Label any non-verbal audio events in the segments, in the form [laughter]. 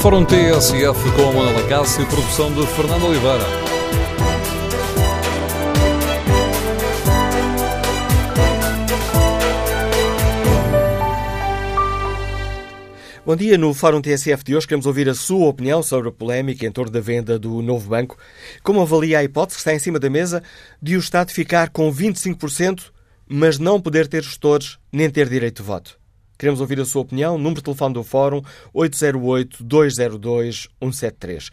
Fórum TSF com a Mona Lacácio produção de Fernando Oliveira. Bom dia. No Fórum TSF de hoje queremos ouvir a sua opinião sobre a polémica em torno da venda do novo banco. Como avalia a hipótese que está em cima da mesa de o Estado ficar com 25%, mas não poder ter gestores nem ter direito de voto? Queremos ouvir a sua opinião. Número de telefone do Fórum 808-202-173.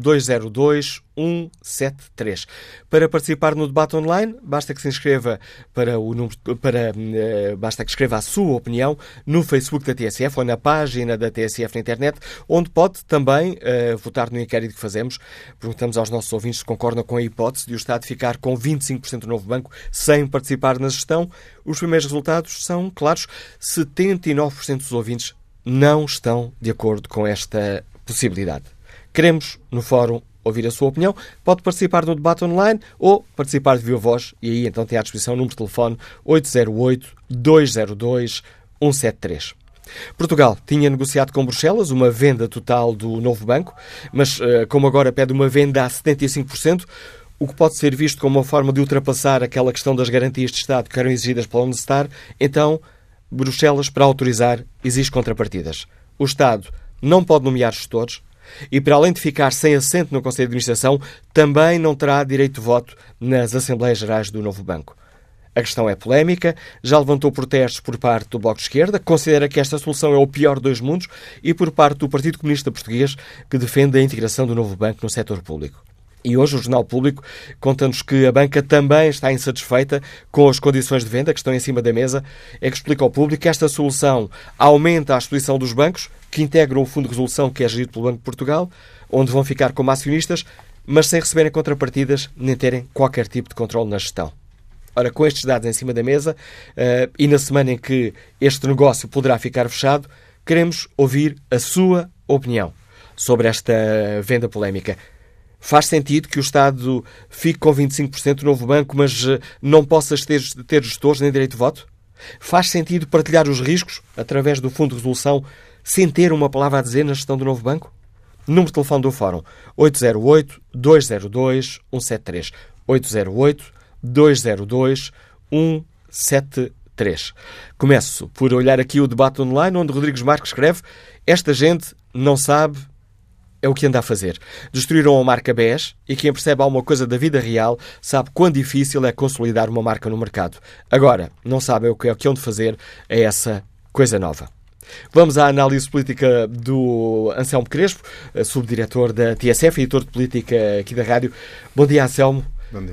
808-202-173. Para participar no debate online, basta que se inscreva para o número, para, uh, basta que escreva a sua opinião no Facebook da TSF ou na página da TSF na internet, onde pode também uh, votar no inquérito que fazemos. Perguntamos aos nossos ouvintes se concordam com a hipótese de o Estado ficar com 25% do novo banco sem participar na gestão. Os primeiros resultados são claros. 79% dos ouvintes não estão de acordo com esta possibilidade. Queremos, no fórum, ouvir a sua opinião. Pode participar no debate online ou participar de viva voz e aí então tem à disposição o número de telefone 808-202-173. Portugal tinha negociado com Bruxelas uma venda total do novo banco, mas eh, como agora pede uma venda a 75%, o que pode ser visto como uma forma de ultrapassar aquela questão das garantias de Estado que eram exigidas pela Unestar, então Bruxelas, para autorizar, exige contrapartidas. O Estado não pode nomear gestores e, para além de ficar sem assento no Conselho de Administração, também não terá direito de voto nas Assembleias Gerais do novo banco. A questão é polémica, já levantou protestos por parte do Bloco de Esquerda, que considera que esta solução é o pior dos mundos, e por parte do Partido Comunista Português, que defende a integração do novo banco no setor público. E hoje o Jornal Público conta-nos que a banca também está insatisfeita com as condições de venda que estão em cima da mesa. É que explica ao público que esta solução aumenta a exposição dos bancos, que integram o Fundo de Resolução que é gerido pelo Banco de Portugal, onde vão ficar como acionistas, mas sem receberem contrapartidas nem terem qualquer tipo de controle na gestão. Ora, com estes dados em cima da mesa uh, e na semana em que este negócio poderá ficar fechado, queremos ouvir a sua opinião sobre esta venda polémica. Faz sentido que o Estado fique com 25% do novo banco, mas eh, não possa ter, ter gestores nem direito de voto? Faz sentido partilhar os riscos através do Fundo de Resolução sem ter uma palavra a dizer na gestão do novo banco? Número de telefone do Fórum 808-202-173. 808-202-173. Começo por olhar aqui o debate online, onde Rodrigues Marques escreve: Esta gente não sabe é o que anda a fazer. Destruíram a marca BES e quem percebe alguma coisa da vida real sabe quão difícil é consolidar uma marca no mercado. Agora, não sabem o que é o que onde fazer a essa coisa nova. Vamos à análise política do Anselmo Crespo, subdiretor da TSF e editor de política aqui da rádio. Bom dia, Anselmo.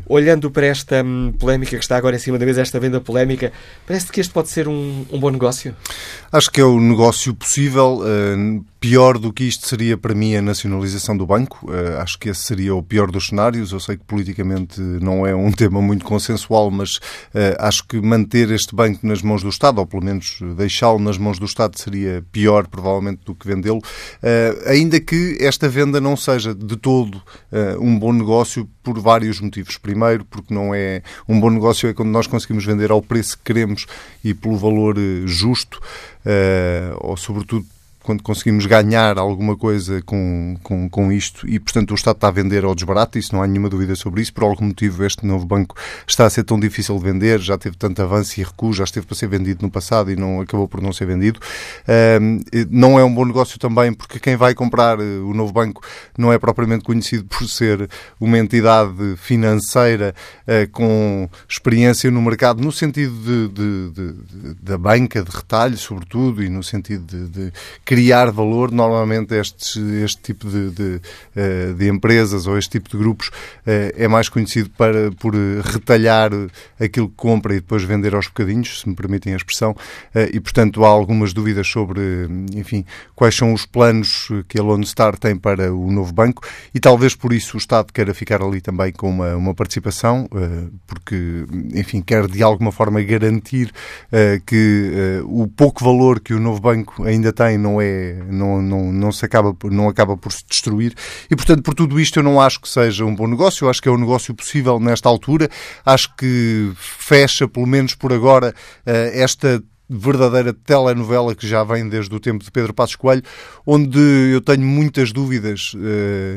Olhando para esta hum, polémica que está agora em cima da mesa, esta venda polémica, parece que este pode ser um, um bom negócio? Acho que é o negócio possível. Uh, pior do que isto seria para mim a nacionalização do banco. Uh, acho que esse seria o pior dos cenários. Eu sei que politicamente não é um [laughs] tema muito consensual, mas uh, acho que manter este banco nas mãos do Estado, ou pelo menos deixá-lo nas mãos do Estado, seria pior, provavelmente, do que vendê-lo. Uh, ainda que esta venda não seja de todo um bom negócio por vários motivos. Primeiro, porque não é um bom negócio é quando nós conseguimos vender ao preço que queremos e pelo valor justo, ou sobretudo quando conseguimos ganhar alguma coisa com, com, com isto e, portanto, o Estado está a vender ao desbarato, isso não há nenhuma dúvida sobre isso. Por algum motivo, este novo banco está a ser tão difícil de vender, já teve tanto avanço e recuo, já esteve para ser vendido no passado e não acabou por não ser vendido. não é um bom negócio também porque quem vai comprar eh, o novo banco não é propriamente conhecido por ser uma entidade financeira eh, com experiência no mercado, no sentido de, de, de, de da banca, de retalho, sobretudo, e no sentido de, de criar valor, normalmente este, este tipo de, de, eh, de, empresas ou este tipo de grupos eh, é mais conhecido para, por retalhar aquilo que compra e depois vender aos bocadinhos, se me permitem a expressão, eh, e portanto há algumas dúvidas sobre, enfim, quais são os planos que a Lone Star tem para o novo banco e talvez por isso o Estado queira ficar ali também com uma, uma participação, porque, enfim, quer de alguma forma garantir que o pouco valor que o novo banco ainda tem não é é, não, não, não, se acaba, não acaba por se destruir. E, portanto, por tudo isto, eu não acho que seja um bom negócio. Eu acho que é um negócio possível nesta altura. Acho que fecha, pelo menos por agora, eh, esta verdadeira telenovela que já vem desde o tempo de Pedro Passos Coelho, onde eu tenho muitas dúvidas uh,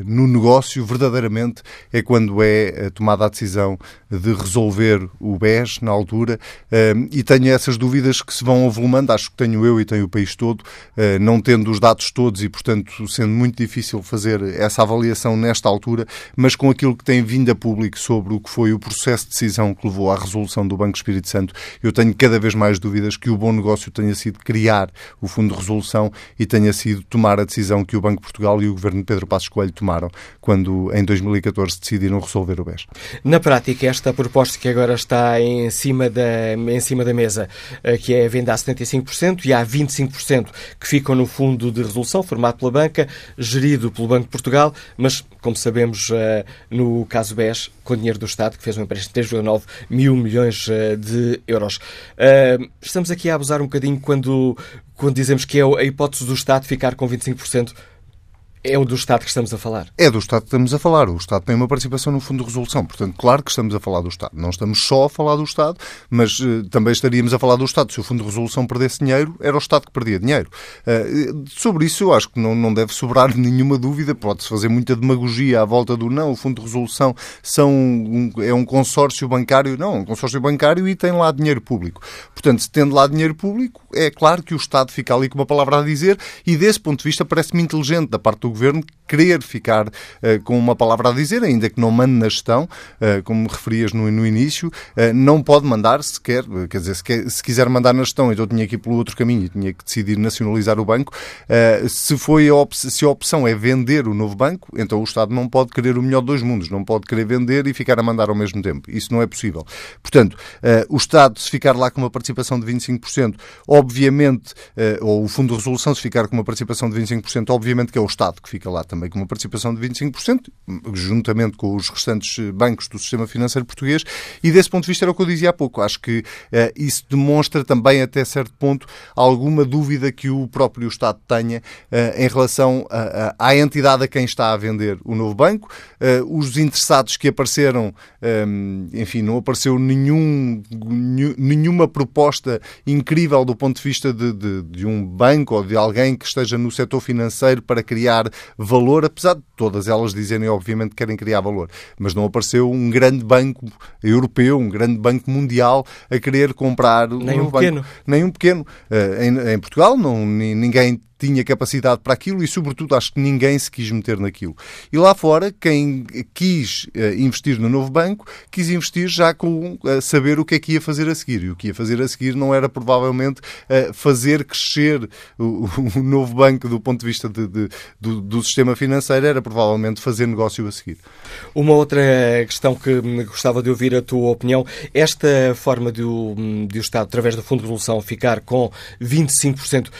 no negócio, verdadeiramente, é quando é tomada a decisão de resolver o BES na altura, uh, e tenho essas dúvidas que se vão avolumando, acho que tenho eu e tenho o país todo, uh, não tendo os dados todos e, portanto, sendo muito difícil fazer essa avaliação nesta altura, mas com aquilo que tem vindo a público sobre o que foi o processo de decisão que levou à resolução do Banco Espírito Santo, eu tenho cada vez mais dúvidas que o bom negócio tenha sido criar o Fundo de Resolução e tenha sido tomar a decisão que o Banco de Portugal e o Governo de Pedro Passos Coelho tomaram quando, em 2014, decidiram resolver o BES. Na prática, esta proposta que agora está em cima da, em cima da mesa, eh, que é a venda a 75% e há 25% que ficam no Fundo de Resolução, formado pela banca, gerido pelo Banco de Portugal, mas, como sabemos, eh, no caso BES, com dinheiro do Estado, que fez um empréstimo de 3,9 mil milhões eh, de euros. Estamos aqui a abusar um bocadinho quando, quando dizemos que é a hipótese do Estado ficar com 25% é o do Estado que estamos a falar? É do Estado que estamos a falar. O Estado tem uma participação no Fundo de Resolução. Portanto, claro que estamos a falar do Estado. Não estamos só a falar do Estado, mas uh, também estaríamos a falar do Estado. Se o Fundo de Resolução perdesse dinheiro, era o Estado que perdia dinheiro. Uh, sobre isso, eu acho que não, não deve sobrar [laughs] nenhuma dúvida. Pode-se fazer muita demagogia à volta do não. O Fundo de Resolução são um, é um consórcio bancário. Não, é um consórcio bancário e tem lá dinheiro público. Portanto, se tendo lá dinheiro público, é claro que o Estado fica ali com uma palavra a dizer e, desse ponto de vista, parece-me inteligente da parte do Governo querer ficar uh, com uma palavra a dizer, ainda que não mande na gestão, uh, como referias no, no início, uh, não pode mandar sequer, quer dizer, se, se, quiser mandar na gestão, então tinha que ir pelo outro caminho tinha que decidir nacionalizar o banco. se, foi a se a opção é vender o novo banco, então o Estado não pode querer o melhor dos mundos, não pode querer vender e ficar a mandar ao mesmo tempo. Isso não é possível. Portanto, o Estado, se ficar lá com uma participação de 25%, obviamente, ou o Fundo de Resolução, se ficar com uma participação de 25%, obviamente que é o Estado que fica lá também com uma participação de 25%, juntamente com os restantes bancos do sistema financeiro português, e desse ponto de vista era o que eu dizia há pouco. Acho que uh, isso demonstra também, até certo ponto, alguma dúvida que o próprio Estado tenha uh, em relação a, a, à entidade a quem está a vender o novo banco. Os interessados que apareceram, enfim, não apareceu nenhum, nenhuma proposta incrível do ponto de vista de, de, de um banco ou de alguém que esteja no setor financeiro para criar valor, apesar de todas elas dizerem, obviamente, que querem criar valor. Mas não apareceu um grande banco europeu, um grande banco mundial a querer comprar nem um, um pequeno. Nem um pequeno. Uh, em, em, Portugal, não, ninguém tinha capacidade para aquilo e, sobretudo, acho que ninguém se quis meter naquilo. E lá fora, quem quis uh, investir no novo banco, quis investir já com uh, saber o que é que ia fazer a seguir. E o que ia fazer a seguir não era provavelmente uh, fazer crescer o, [laughs] o, novo banco do ponto de vista de, de, do, do, sistema financeiro, era provavelmente fazer negócio a seguir. Uma outra questão que gostava de ouvir a tua opinião. Esta forma de o, de o Estado, através do Fundo de Resolução, ficar com 25%.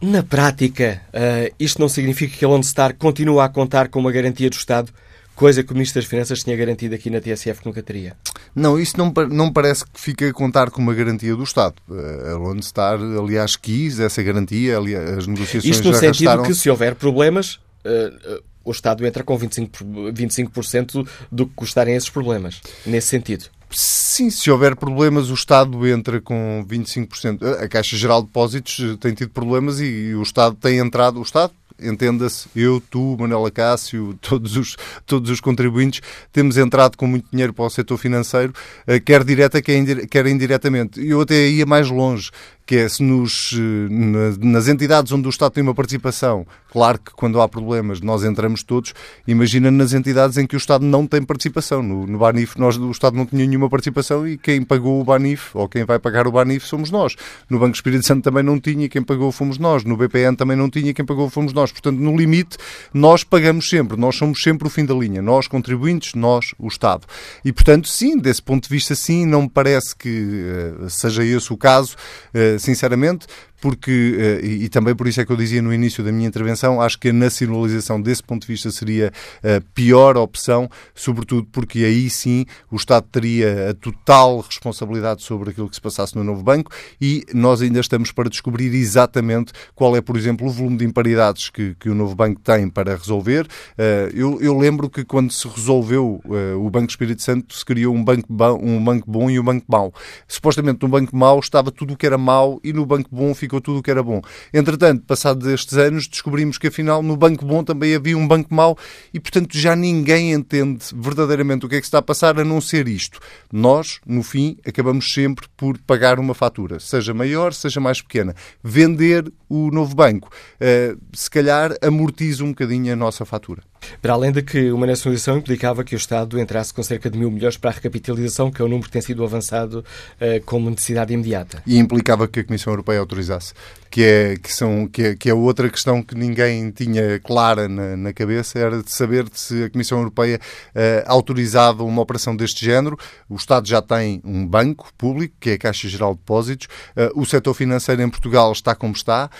Na prática, uh, isto não significa que a Lone Star continua a contar com uma garantia do Estado, coisa que o Ministro das Finanças tinha garantido aqui na TSF que nunca teria. Não, isso não, não parece que fique a contar com uma garantia do Estado. Eh, a Lone Star, aliás, quis essa garantia, aliás, as negociações Isto no já sentido arrastaram... que se houver problemas, uh, o Estado entra com 25%, 25 do que custarem esses problemas. Nesse sentido. Sim, se houver problemas, o Estado entra com 25%. A Caixa Geral de Depósitos tem tido problemas e o Estado tem entrado. O Estado, entenda-se, eu, tu, Manuela Cássio, [laughs] todos os, todos os contribuintes, temos entrado com muito dinheiro para o setor financeiro, eh, quer direta, quer indiretamente. Eu até ia mais longe que é se nos, eh, nas entidades onde o Estado tem uma participação, claro que quando há problemas nós entramos todos, imagina nas entidades em que o Estado não tem participação. No, no Banif nós, o Estado não tinha nenhuma participação e quem pagou o Banif, ou quem vai pagar o Banif, somos nós. No Banco Espírito Santo também não tinha, quem pagou fomos nós. No BPN também não tinha, quem pagou fomos nós. Portanto, no limite, nós pagamos sempre, nós somos sempre o fim da linha. Nós, contribuintes, nós, o Estado. E, portanto, sim, desse ponto de vista, sim, não me parece que uh, seja esse o caso. Uh, sinceramente, porque, uh, e, também por isso é que eu dizia no início da minha intervenção, acho que a nacionalização desse ponto de vista seria a pior opção, sobretudo porque aí sim o Estado teria a total responsabilidade sobre aquilo que se passasse no novo banco e nós ainda estamos para descobrir exatamente qual é, por exemplo, o volume de imparidades que, que o novo banco tem para resolver. Uh, eu, eu, lembro que quando se resolveu uh, o Banco Espírito Santo se criou um banco, um banco bom e um banco mau. Supostamente no banco mau estava tudo o que era mau e no banco bom ficou tudo o que era bom. Entretanto, passados estes anos, descobrimos que afinal no banco bom também havia um banco mau e, portanto, já ninguém entende verdadeiramente o que é que está a passar a não ser isto. Nós, no fim, acabamos sempre por pagar uma fatura, seja maior, seja mais pequena. Vender o novo banco, uh, se calhar, amortiza um bocadinho a nossa fatura. Para além de que uma nacionalização implicava que o Estado entrasse com cerca de mil milhões para a recapitalização, que é um número que tem sido avançado uh, como necessidade imediata. E implicava que a Comissão Europeia autorizasse, que é, que são, que é, que é outra questão que ninguém tinha clara na, na cabeça, era de saber se a Comissão Europeia uh, autorizava uma operação deste género. O Estado já tem um banco público, que é a Caixa Geral de Depósitos. Uh, o setor financeiro em Portugal está como está,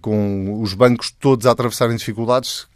com os bancos todos a atravessarem dificuldades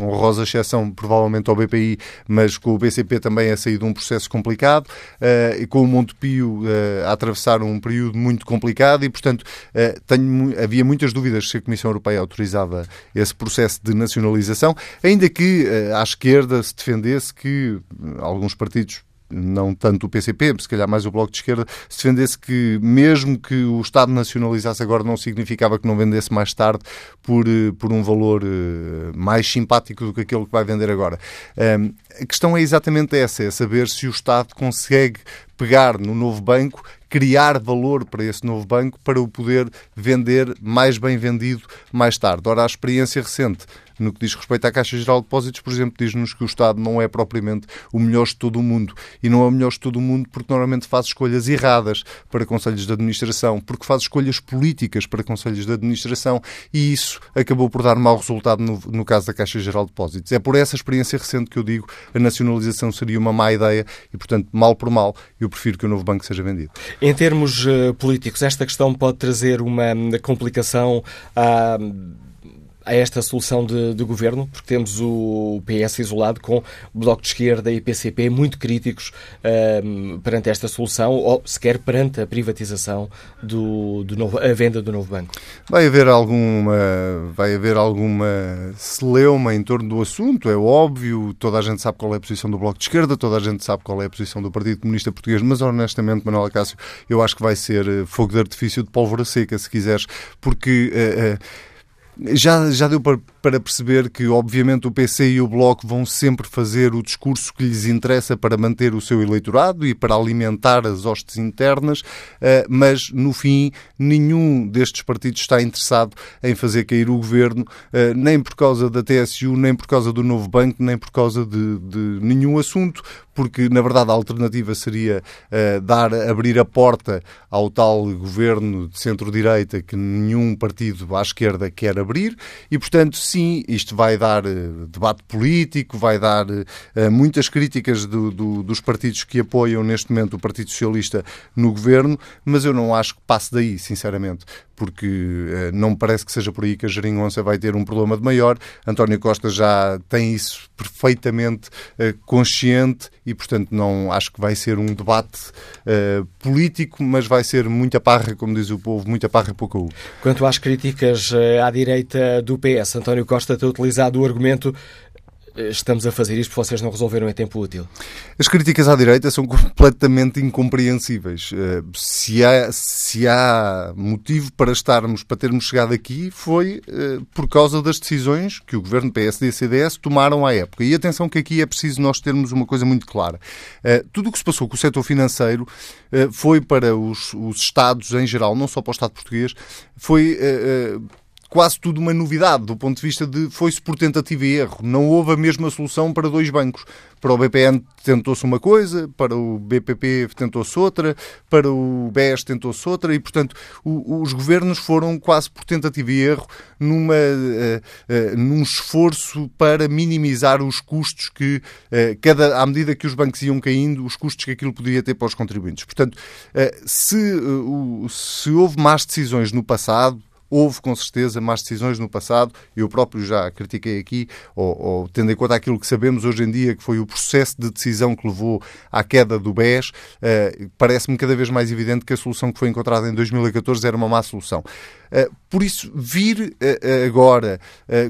honrosa exceção provavelmente ao BPI, mas com o BCP também a sair de um processo complicado uh, e com o Montepio uh, a atravessar um período muito complicado e, portanto, uh, tenho, havia muitas dúvidas se a Comissão Europeia autorizava esse processo de nacionalização, ainda que à esquerda se defendesse que alguns partidos não tanto o PCP, se calhar mais o Bloco de Esquerda, se defendesse que mesmo que o Estado nacionalizasse agora não significava que não vendesse mais tarde por, eh, por um valor eh, mais simpático do que aquele que vai vender agora. A questão é exatamente essa, é saber se o Estado consegue pegar no novo banco, criar valor para esse novo banco para o poder vender mais bem vendido mais tarde. Ora, a experiência recente no que diz respeito à Caixa Geral de Depósitos, por exemplo, diz-nos que o Estado não é propriamente o melhor de todo o mundo. E não é o melhor de todo o mundo porque normalmente faz escolhas erradas para conselhos de administração, porque faz escolhas políticas para conselhos de administração e isso acabou por dar mau resultado no, no caso da Caixa Geral de Depósitos. É por essa experiência recente que eu digo a nacionalização seria uma má ideia e, portanto, mal por mal, eu prefiro que o novo banco seja vendido. Em termos uh, políticos, esta questão pode trazer uma complicação à. A esta solução de, de, governo, porque temos o PS isolado com o Bloco de Esquerda e PCP muito críticos um, perante esta solução, ou sequer perante a privatização do, do novo, a venda do novo banco. Vai haver alguma, vai haver alguma celeuma em torno do assunto, é óbvio, toda a gente sabe qual é a posição do Bloco de Esquerda, toda a gente sabe qual é a posição do Partido Comunista Português, mas honestamente, Manuel Acácio, eu acho que vai ser eh, fogo de artifício de pólvora seca, se quiseres, porque... Uh, uh, já, já deu para, para perceber que, obviamente, o PC e o Bloco vão sempre fazer o discurso que lhes interessa para manter o seu eleitorado e para alimentar as hostes internas, eh, mas, no fim, nenhum destes partidos está interessado em fazer cair o governo, eh, nem por causa da TSU, nem por causa do novo banco, nem por causa de, de nenhum assunto, porque na verdade a alternativa seria uh, dar, abrir a porta ao tal governo de centro-direita que nenhum partido à esquerda quer abrir e, portanto, sim, isto vai dar uh, debate político, vai dar uh, muitas críticas do, do, dos partidos que apoiam neste momento o Partido Socialista no governo, mas eu não acho que passe daí, sinceramente porque uh, não me parece que seja por aí que a Jeringonça vai ter um problema de maior. António Costa já tem isso perfeitamente uh, consciente e, portanto, não acho que vai ser um debate uh, político, mas vai ser muita parra, como diz o povo, muita parra pouca U. Quanto às críticas à direita do PS, António Costa tem utilizado o argumento estamos a fazer isto porque vocês não resolveram em tempo útil? As críticas à direita são [laughs] completamente incompreensíveis. Eh, se há, se há motivo para estarmos, para termos chegado aqui, foi eh, por causa das decisões que o governo PSD e CDS tomaram à época. E atenção que aqui é preciso nós termos uma coisa muito clara. Eh, tudo o que se passou com o setor financeiro foi para os, os Estados em geral, não só para o Estado português, foi quase tudo uma novidade do ponto de vista de foi-se por tentativa e erro. Não houve a mesma solução para dois bancos. Para o BPN tentou-se uma coisa, para o BPP tentou-se outra, para o BES tentou-se outra e, portanto, o, os governos foram quase por tentativa e erro numa, uh, uh, num esforço para minimizar os custos que, uh, cada, à medida que os bancos iam caindo, os custos que aquilo poderia ter para os contribuintes. Portanto, se, se houve más decisões no passado, Houve, com certeza, más decisões no passado. Eu próprio já critiquei aqui, ou, ou, tendo em conta aquilo que sabemos hoje em dia, que foi o processo de decisão que levou à queda do BES, uh, parece-me cada vez mais evidente que a solução que foi encontrada em 2014 era uma má solução. Uh, por isso, vir uh, agora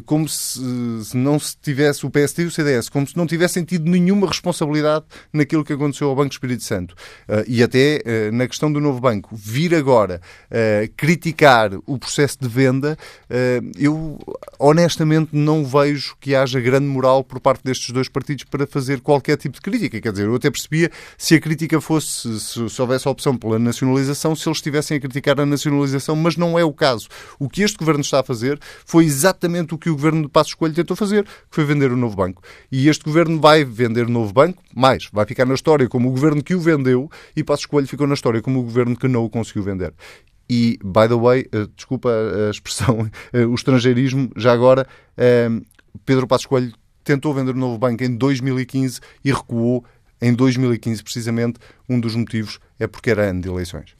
como se, se, não se tivesse o PSD e o CDS, como se não tivessem tido nenhuma responsabilidade naquilo que aconteceu ao Banco Espírito Santo e até na questão do novo banco, vir agora criticar o processo processo de venda, eh, eu honestamente não vejo que haja grande moral por parte destes dois partidos para fazer qualquer tipo de crítica. Quer dizer, eu até percebia se a crítica fosse, se, se houvesse a opção pela nacionalização, se eles estivessem a criticar a nacionalização, mas não é o caso. O que este governo está a fazer foi exatamente o que o governo de Passos Coelho tentou fazer, que foi vender o novo banco. E este governo vai vender o novo banco, mais, vai ficar na história como o governo que o vendeu e Passos Coelho ficou na história como o governo que não o conseguiu vender. E, by the way, uh, desculpa a expressão, uh, [laughs] o estrangeirismo, já agora, uh, Pedro Passos Coelho tentou vender o novo banco em 2015 e recuou em 2015, precisamente. Um dos motivos é porque era ano de eleições.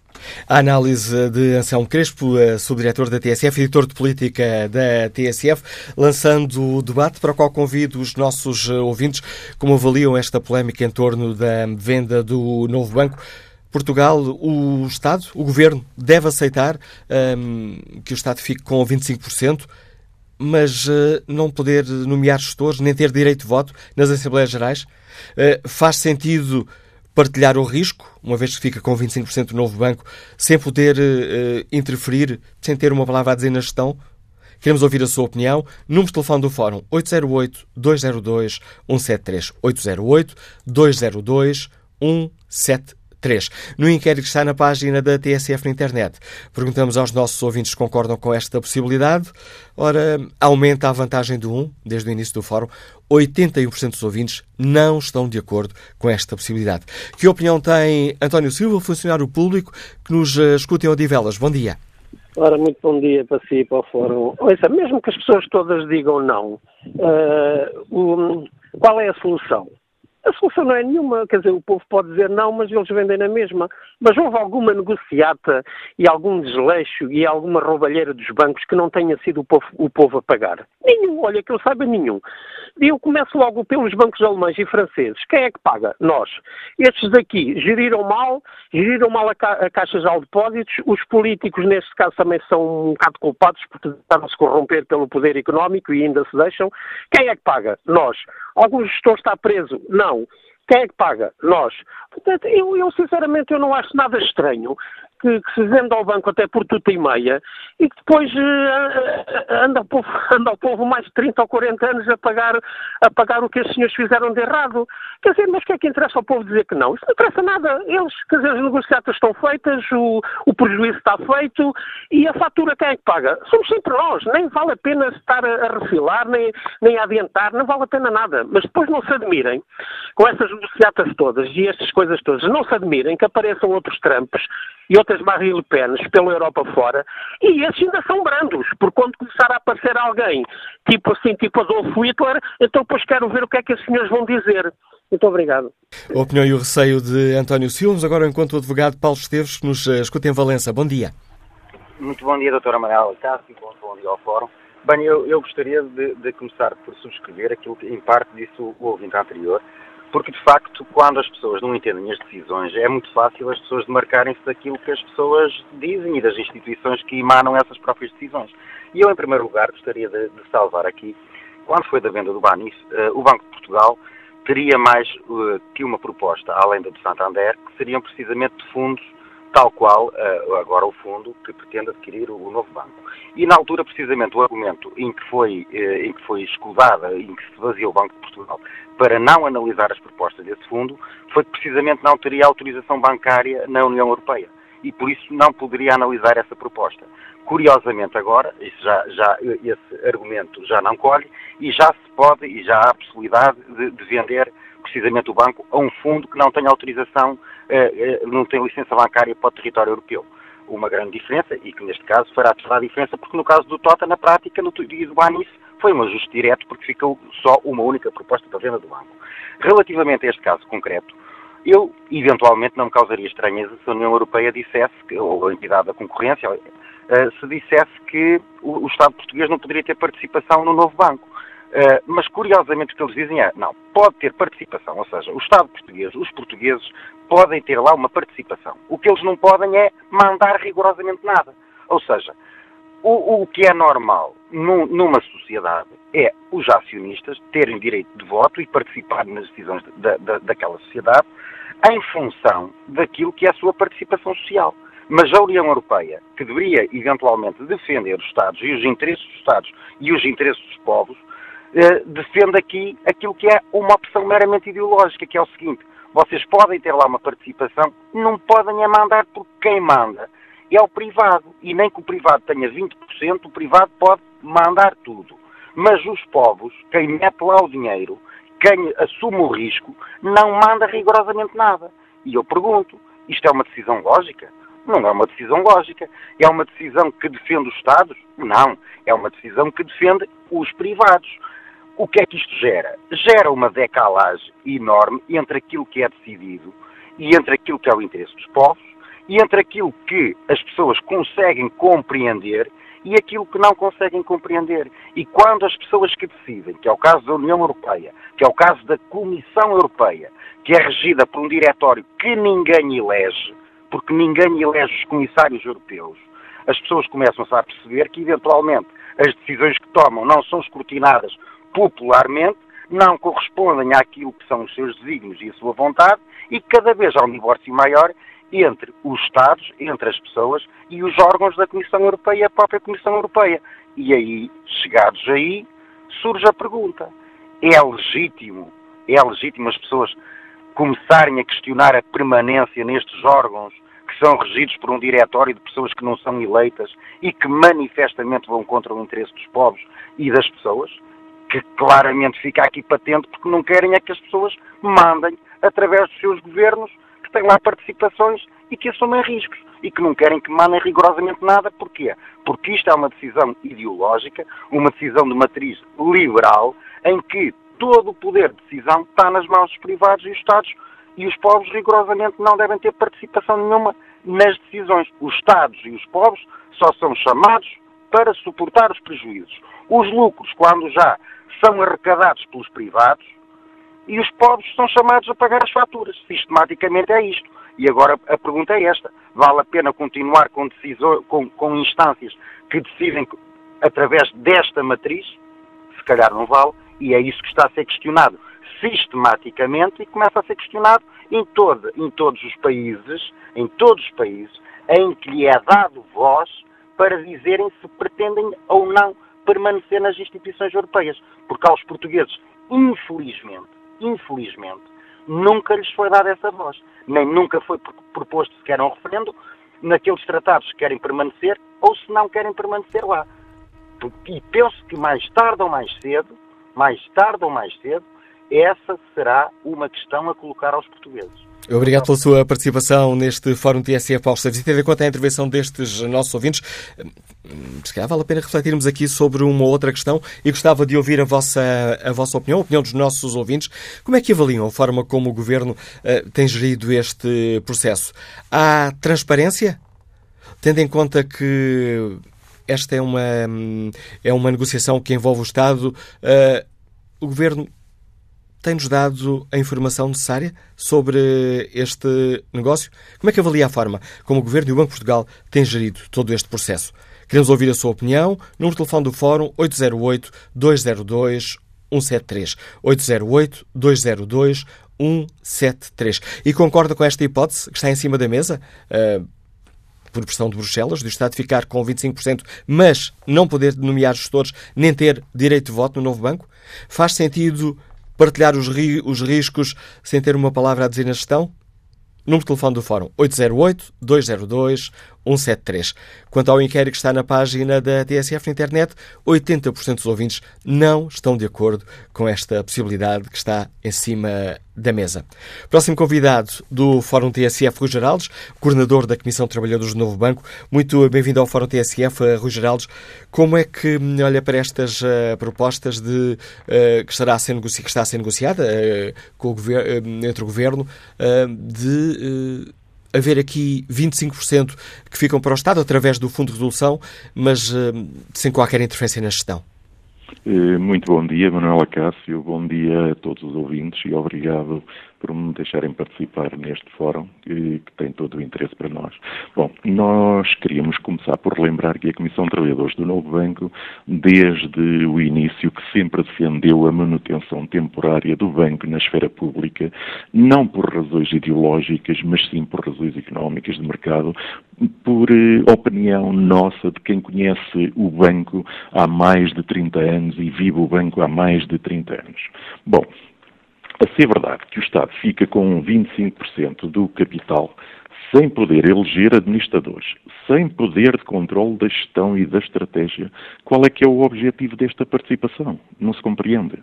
A análise de Anselmo Crespo, subdiretor da TSF, editor de política da TSF, lançando o debate para o qual convido os nossos ouvintes como avaliam esta polémica em torno da venda do novo banco. Portugal, o Estado, o Governo, deve aceitar um, que o Estado fique com 25%, mas uh, não poder nomear gestores, nem ter direito de voto nas Assembleias Gerais? Uh, faz sentido partilhar o risco, uma vez que fica com 25% do novo banco, sem poder uh, interferir, sem ter uma palavra a dizer na gestão? Queremos ouvir a sua opinião. Número de telefone do Fórum 808-202-173. 808-202-173. 3. No inquérito que está na página da TSF na internet, perguntamos aos nossos ouvintes se concordam com esta possibilidade. Ora, aumenta a vantagem do 1, desde o início do fórum. 81% dos ouvintes não estão de acordo com esta possibilidade. Que opinião tem António Silva, funcionário público, que nos eh, escuta em Odivelas? Bom dia. Ora, muito bom dia para si e para o fórum. Ouça, mesmo que as pessoas todas digam não, uh, um, qual é a solução? A solução não é nenhuma, quer dizer, o povo pode dizer não, mas eles vendem na mesma. Mas houve alguma negociata e algum desleixo e alguma roubalheira dos bancos que não tenha sido o povo, o povo a pagar? Nenhum, olha, que eu saiba nenhum. E eu começo logo pelos bancos alemães e franceses. Quem é que paga? Nós. Estes daqui geriram mal, geriram mal a, ca a Caixa de Depósitos, os políticos neste caso também são um bocado culpados porque estavam-se corromper pelo poder económico e ainda se deixam. Quem é que paga? Nós. Algum gestor está preso? Não. Quem é que paga? Nós. Portanto, eu, eu sinceramente eu não acho nada estranho que, que, se vende ao banco até por tuta e meia e que depois uh, anda, o povo, [laughs] anda povo mais de 30 ou 40 anos a pagar, a pagar o que os senhores fizeram de errado. Quer dizer, mas o que é que interessa ao povo dizer que não? Isso não interessa nada. Eles, quer dizer, as negociatas estão feitas, o, o prejuízo está feito e a fatura quem é que paga? Somos sempre nós. Nem vale a pena estar a, a refilar, nem, nem a adiantar, não vale a pena nada. Mas depois não se admirem com essas negociatas todas e estas coisas todas, não se admirem que apareçam outros trampos e outras Marine Le Pen pela Europa fora, e esses ainda são brandos, porque quando começar a aparecer alguém, tipo assim, tipo Adolfo Hitler, então depois quero ver o que é que esses senhores vão dizer. Muito obrigado. A opinião e o receio de António Silva. Agora, enquanto o advogado Paulo Esteves, que nos eh, escuta em Valença. Bom dia. Muito bom dia, doutora Manuela Cássio. Bom, bom dia ao Fórum. Bem, eu, eu gostaria de, de, começar por subscrever aquilo que, em parte, disse o, o ouvinte anterior, porque, de facto, quando as pessoas não entendem as decisões, é muito fácil as pessoas demarcarem-se daquilo que as pessoas dizem e das instituições que emanam essas próprias decisões. E eu, em primeiro lugar, gostaria de, de salvar aqui, quando foi da venda do Banis, uh, o Banco de Portugal teria mais uh, que uma proposta, além da do Santander, que seriam precisamente de fundos tal qual uh, agora o fundo que pretende adquirir o, o, novo banco. E na altura, precisamente, o argumento em que foi, uh, em que foi escudada, em que se vazia o Banco de Portugal para não analisar as propostas desse fundo, foi que precisamente não teria autorização bancária na União Europeia. e por isso não poderia analisar essa proposta. Curiosamente agora, já, já, esse argumento já não colhe e já se pode e já há possibilidade de, de vender precisamente o banco a um fundo que não tem autorização, não tem licença bancária para o território europeu. Uma grande diferença e que neste caso fará toda a diferença porque no caso do Tota, na prática, no e do Banis, foi um ajuste direto porque ficou só uma única proposta para venda do banco. Relativamente a este caso concreto, eu, eventualmente, não me causaria estranheza se a União Europeia dissesse, que, ou a entidade da concorrência, eh, se dissesse que o, Estado português não poderia ter participação no novo banco. Uh, mas curiosamente o que eles dizem é, não, pode ter participação, ou seja, o Estado português, os portugueses podem ter lá uma participação. O que eles não podem é mandar rigorosamente nada. Ou seja, o, o que é normal num, numa sociedade é os acionistas terem direito de voto e participar nas decisões da, da, daquela sociedade em função daquilo que é a sua participação social. Mas a União Europeia, que deveria eventualmente defender os Estados e os interesses dos Estados e os interesses dos povos, eh, defende aqui aquilo que é uma opção meramente ideológica, que é o seguinte: vocês podem ter lá uma participação, não podem é mandar porque quem manda é o privado. E nem que o privado tenha 20%, o privado pode mandar tudo. Mas os povos, quem mete lá o dinheiro, quem assume o risco, não manda rigorosamente nada. E eu pergunto: isto é uma decisão lógica? Não é uma decisão lógica. É uma decisão que defende os Estados? Não. É uma decisão que defende os privados. O que é que isto gera? Gera uma decalagem enorme entre aquilo que é decidido e entre aquilo que é o interesse dos povos e entre aquilo que as pessoas conseguem compreender e aquilo que não conseguem compreender. E quando as pessoas que decidem, que é o caso da União Europeia, que é o caso da Comissão Europeia, que é regida por um diretório que ninguém elege, porque ninguém elege os comissários europeus, as pessoas começam-se a perceber que, eventualmente, as decisões que tomam não são escrutinadas popularmente, não correspondem àquilo que são os seus desígnios e a sua vontade, e cada vez há um divórcio maior entre os Estados, entre as pessoas e os órgãos da Comissão Europeia e a própria Comissão Europeia. E aí, chegados aí, surge a pergunta: é legítimo, é legítimo as pessoas começarem a questionar a permanência nestes órgãos que são regidos por um diretório de pessoas que não são eleitas e que manifestamente vão contra o interesse dos povos e das pessoas, que claramente fica aqui patente porque não querem é que as pessoas mandem através dos seus governos que têm lá participações e que assumem riscos e que não querem que mandem rigorosamente nada. Porquê? Porque isto é uma decisão ideológica, uma decisão de matriz liberal, em que todo o poder de decisão está nas mãos dos privados e os Estados e os povos rigorosamente não devem ter participação nenhuma nas decisões. Os Estados e os povos só são chamados para suportar os prejuízos. Os lucros, quando já são arrecadados pelos privados, e os povos são chamados a pagar as faturas. Sistematicamente é isto. E agora a pergunta é esta: vale a pena continuar com, decisor, com, com instâncias que decidem através desta matriz? Se calhar não vale, e é isso que está a ser questionado sistematicamente e começa a ser questionado em, todo, em todos os países, em todos os países, em que lhe é dado voz para dizerem se pretendem ou não permanecer nas instituições europeias. Porque aos portugueses, infelizmente, infelizmente, nunca lhes foi dada essa voz. Nem nunca foi proposto sequer um referendo naqueles tratados que querem permanecer ou se não querem permanecer lá. E penso que mais tarde ou mais cedo, mais tarde ou mais cedo, essa será uma questão a colocar aos portugueses. Obrigado pela sua participação neste Fórum TSF Esteves. E tendo em conta a intervenção destes nossos ouvintes, se calhar vale a pena refletirmos aqui sobre uma outra questão e gostava de ouvir a vossa, a vossa opinião, a opinião dos nossos ouvintes. Como é que avaliam a forma como o Governo uh, tem gerido este processo? Há transparência? Tendo em conta que esta é uma, é uma negociação que envolve o Estado, uh, o Governo tem-nos dado a informação necessária sobre este negócio? Como é que avalia a forma como o Governo e o Banco de Portugal têm gerido todo este processo? Queremos ouvir a sua opinião. Número de telefone do Fórum 808-202-173. 808-202-173. E concorda com esta hipótese que está em cima da mesa? Uh, por pressão de Bruxelas, do Estado ficar com 25%, mas não poder nomear gestores nem ter direito de voto no novo banco? Faz sentido partilhar os, ri os riscos sem ter uma palavra a dizer na gestão? Número de telefone do Fórum 808-202-173. Quanto ao inquérito que está na página da TSF na internet, 80% dos ouvintes não estão de acordo com esta possibilidade que está em cima da mesa. Próximo convidado do Fórum TSF, Rui Geraldes, coordenador da Comissão de Trabalhadores do Novo Banco. Muito bem-vindo ao Fórum TSF, Rui Geraldes. Como é que olha para estas uh, propostas de, uh, que, estará a ser que está a ser negociada uh, com o entre o Governo de haver aqui 25% que ficam para o Estado através do Fundo de Resolução, mas sem qualquer interferência na gestão? Muito bom dia, Manuela Cássio. Bom dia a todos os ouvintes e obrigado por me deixarem participar neste fórum que, tem todo o interesse para nós. Bom, nós queríamos começar por relembrar que a Comissão de Trabalhadores do Novo Banco, desde o início, que sempre defendeu a manutenção temporária do banco na esfera pública, não por razões ideológicas, mas sim por razões económicas de mercado, por eh, opinião nossa de quem conhece o banco há mais de 30 anos e vive o banco há mais de 30 anos. Bom, a ser verdade que o Estado fica com 25% do capital sem poder eleger administradores, sem poder de controle da gestão e da estratégia, qual é que é o objetivo desta participação? Não se compreende.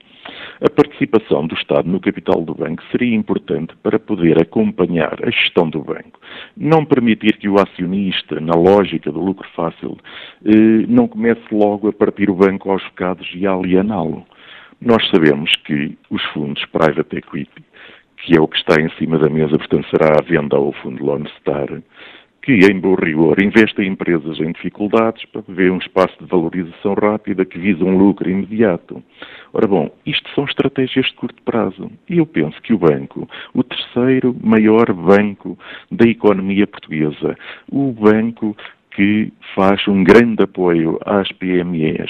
A participação do Estado no capital do banco seria importante para poder acompanhar a gestão do banco, não permitir que o acionista, na lógica do lucro fácil, eh, não comece logo a partir o banco aos bocados e a aliená-lo. Nós sabemos que os fundos private equity, que é o que está em cima da mesa, portanto será a venda ao fundo Lone Star, que em bom rigor investe em empresas em dificuldades para ver um espaço de valorização rápida que visa um lucro imediato. Ora bom, isto são estratégias de curto prazo. E eu penso que o banco, o terceiro maior banco da economia portuguesa, o banco que faz um grande apoio às PMEs,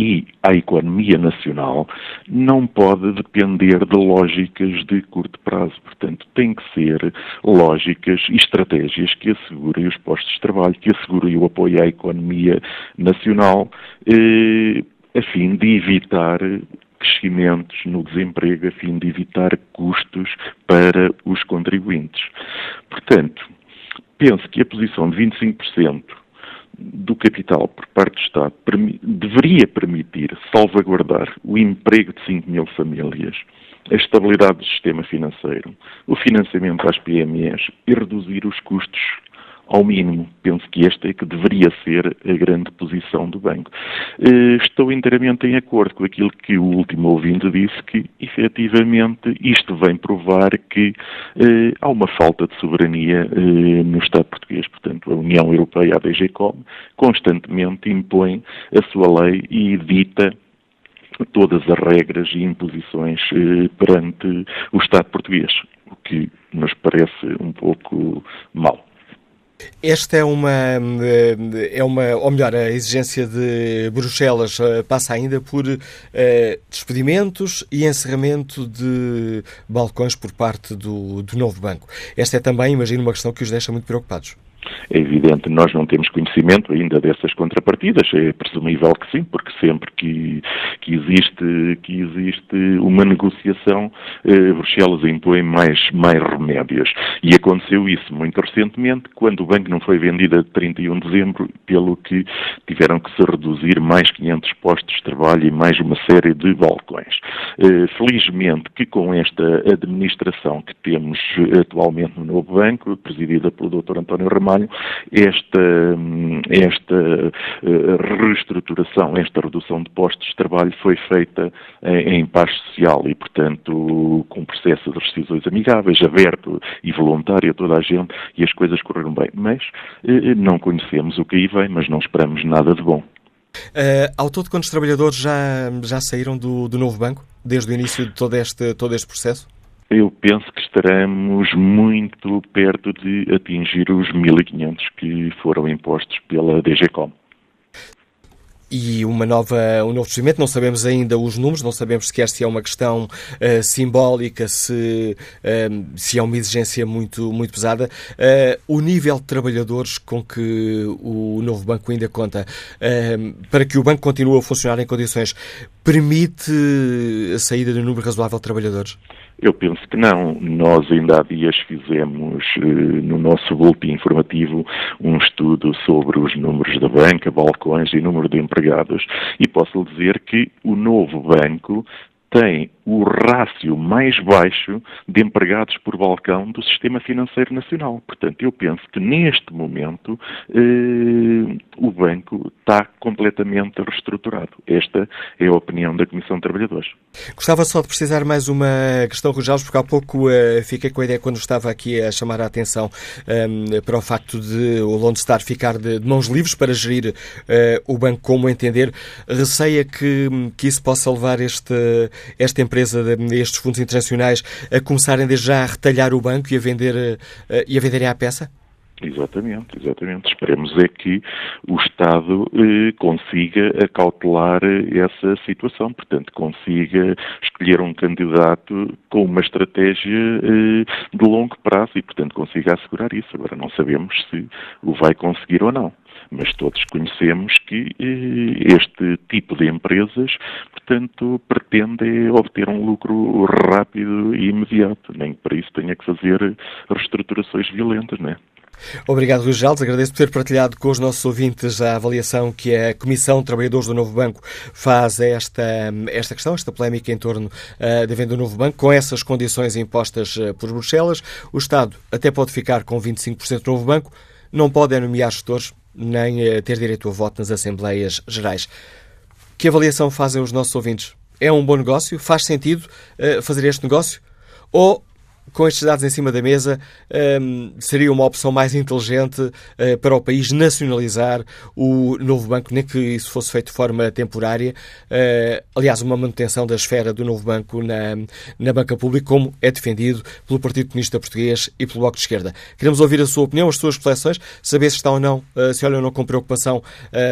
e a economia nacional não pode depender de lógicas de curto prazo. Portanto, tem que ser lógicas e estratégias que assegurem os postos de trabalho, que assegurem o apoio à economia nacional, eh, a fim de evitar crescimentos no desemprego, a fim de evitar custos para os contribuintes. Portanto, penso que a posição de 25% do capital por parte do Estado deveria permitir salvaguardar o emprego de 5 mil famílias, a estabilidade do sistema financeiro, o financiamento às PMEs e reduzir os custos ao mínimo. Penso que esta é que deveria ser a grande posição do banco. Eh, estou inteiramente em acordo com aquilo que o último ouvinte disse, que efetivamente isto vem provar que eh, há uma falta de soberania eh, no Estado português. Portanto, a União Europeia, a DGCOM, constantemente impõe a sua lei e dita todas as regras e imposições perante o Estado português, o que nos parece um pouco mal. Esta é uma, eh, é uma, ou melhor, a exigência de Bruxelas eh, passa ainda por uh, despedimentos e encerramento de balcões por parte do, do novo banco. Esta é também, imagino, uma questão que os deixa muito preocupados. É evidente, nós não temos conhecimento ainda dessas contrapartidas, é presumível que sim, porque sempre que, que, existe, que existe uma negociação, eh, Bruxelas impõe mais, mais remédios. E aconteceu isso muito recentemente, quando o banco não foi vendido a 31 de dezembro, pelo que tiveram que se reduzir mais 500 postos de trabalho e mais uma série de balcões. Eh, felizmente que com esta administração que temos atualmente no novo banco, presidida pelo Dr. António Ramalho, esta, esta eh, reestruturação, esta redução de postos de trabalho foi feita em, em paz social e, portanto, com processo de rescisões amigáveis, aberto e voluntário a toda a gente e as coisas correram bem. Mas eh, não conhecemos o que aí vem, mas não esperamos nada de bom. Uh, ao todo, quantos trabalhadores já, já saíram do, do novo banco, desde o início de todo este, todo este processo? Eu penso que estaremos muito perto de atingir os 1.500 que foram impostos pela DGCOM. E uma nova, um novo procedimento, não sabemos ainda os números, não sabemos sequer se é uma questão uh, simbólica, se, uh, se é uma exigência muito, muito pesada. Uh, o nível de trabalhadores com que o novo banco ainda conta, para que o banco continue a funcionar em condições, permite a saída de um número razoável de trabalhadores? Eu penso que não. Nós ainda há dias fizemos eh, no nosso boletim informativo um estudo sobre os números da banca, balcões e número de empregados e posso lhe dizer que o novo banco tem o rácio mais baixo de empregados por balcão do sistema financeiro nacional. Portanto, eu penso que neste momento eh, o banco está completamente reestruturado. Esta é a opinião da Comissão de Trabalhadores. Gostava só de precisar mais uma questão, Rojales, porque há pouco eh, fiquei com a ideia quando estava aqui a chamar a atenção eh, para o facto de o Lone Star ficar de, de, mãos livres para gerir eh, o banco como entender. Receia que, que isso possa levar este esta empresa, estes fundos internacionais, a começarem desde já a retalhar o banco e a vender eh, e a venderem à peça? Exatamente, exatamente. Esperemos é que o Estado eh, consiga acautelar essa situação, portanto, consiga escolher um candidato com uma estratégia eh, de longo prazo e, portanto, consiga assegurar isso. Agora, não sabemos se o vai conseguir ou não mas todos conhecemos que eh, este tipo de empresas, portanto, pretende obter um lucro rápido e imediato, nem para isso tenha que fazer reestruturações violentas, não é? Obrigado, Luís Jaldes. Agradeço por ter partilhado com os nossos ouvintes a avaliação que a Comissão de Trabalhadores do Novo Banco faz a esta, esta questão, esta polémica em torno uh, da venda do Novo Banco, com essas condições impostas uh, por Bruxelas. O Estado até pode ficar com 25% do Novo Banco, não pode nomear gestores, nem uh, ter direito a voto nas Assembleias Gerais. Que avaliação fazem os nossos ouvintes? É um bom negócio? Faz sentido fazer este negócio? Ou com estes dados em cima da mesa, um, seria uma opção mais inteligente uh, para o país nacionalizar o novo banco, nem que isso fosse feito de forma temporária. Uh, aliás, uma manutenção da esfera do novo banco na, na banca pública, como é defendido pelo Partido Comunista Português e pelo Bloco de Esquerda. Queremos ouvir a sua opinião, as suas reflexões, saber se está ou não, uh, se olha ou não com preocupação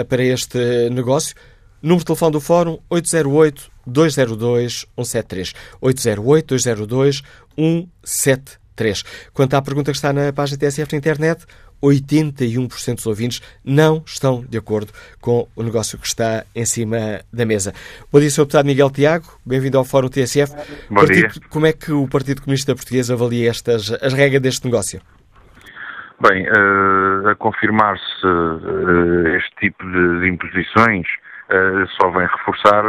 para este negócio. Número de telefone do Fórum 808 202 173. 808 202 173. Quanto à pergunta que está na página TSF na internet, 81% dos ouvintes não estão de acordo com o negócio que está em cima da mesa. Bom dia, Sr. Deputado Miguel Tiago, bem-vindo ao Fórum TSF. Bom Partido, dia. Como é que o Partido Comunista Português avalia estas, as regras deste negócio? Bem, uh, a confirmar-se uh, este tipo de, de imposições, só vem reforçar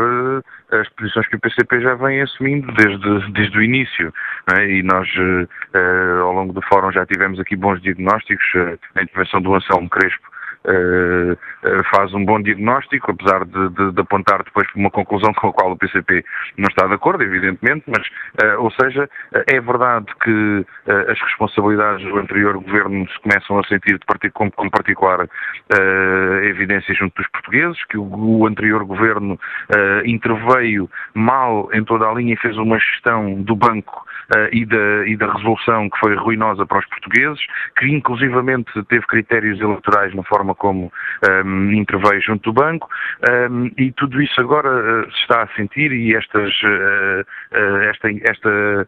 as posições que o PCP já vem assumindo desde, desde o início. É? E nós, ao longo do fórum, já tivemos aqui bons diagnósticos, a intervenção do Anselmo Crespo faz um bom diagnóstico, apesar de, de, de, apontar depois uma conclusão com a qual o PCP não está de acordo, evidentemente, mas, uh, ou seja, é verdade que as responsabilidades do anterior governo se começam a sentir com, com particular evidência junto dos portugueses, que o, o anterior governo interveio mal em toda a linha e fez uma gestão do banco e, da, e da resolução que foi ruinosa para os portugueses, que inclusivamente teve critérios eleitorais na forma como um, interveio junto do banco, um, e tudo isso agora uh, se está a sentir e estas, uh, esta, esta,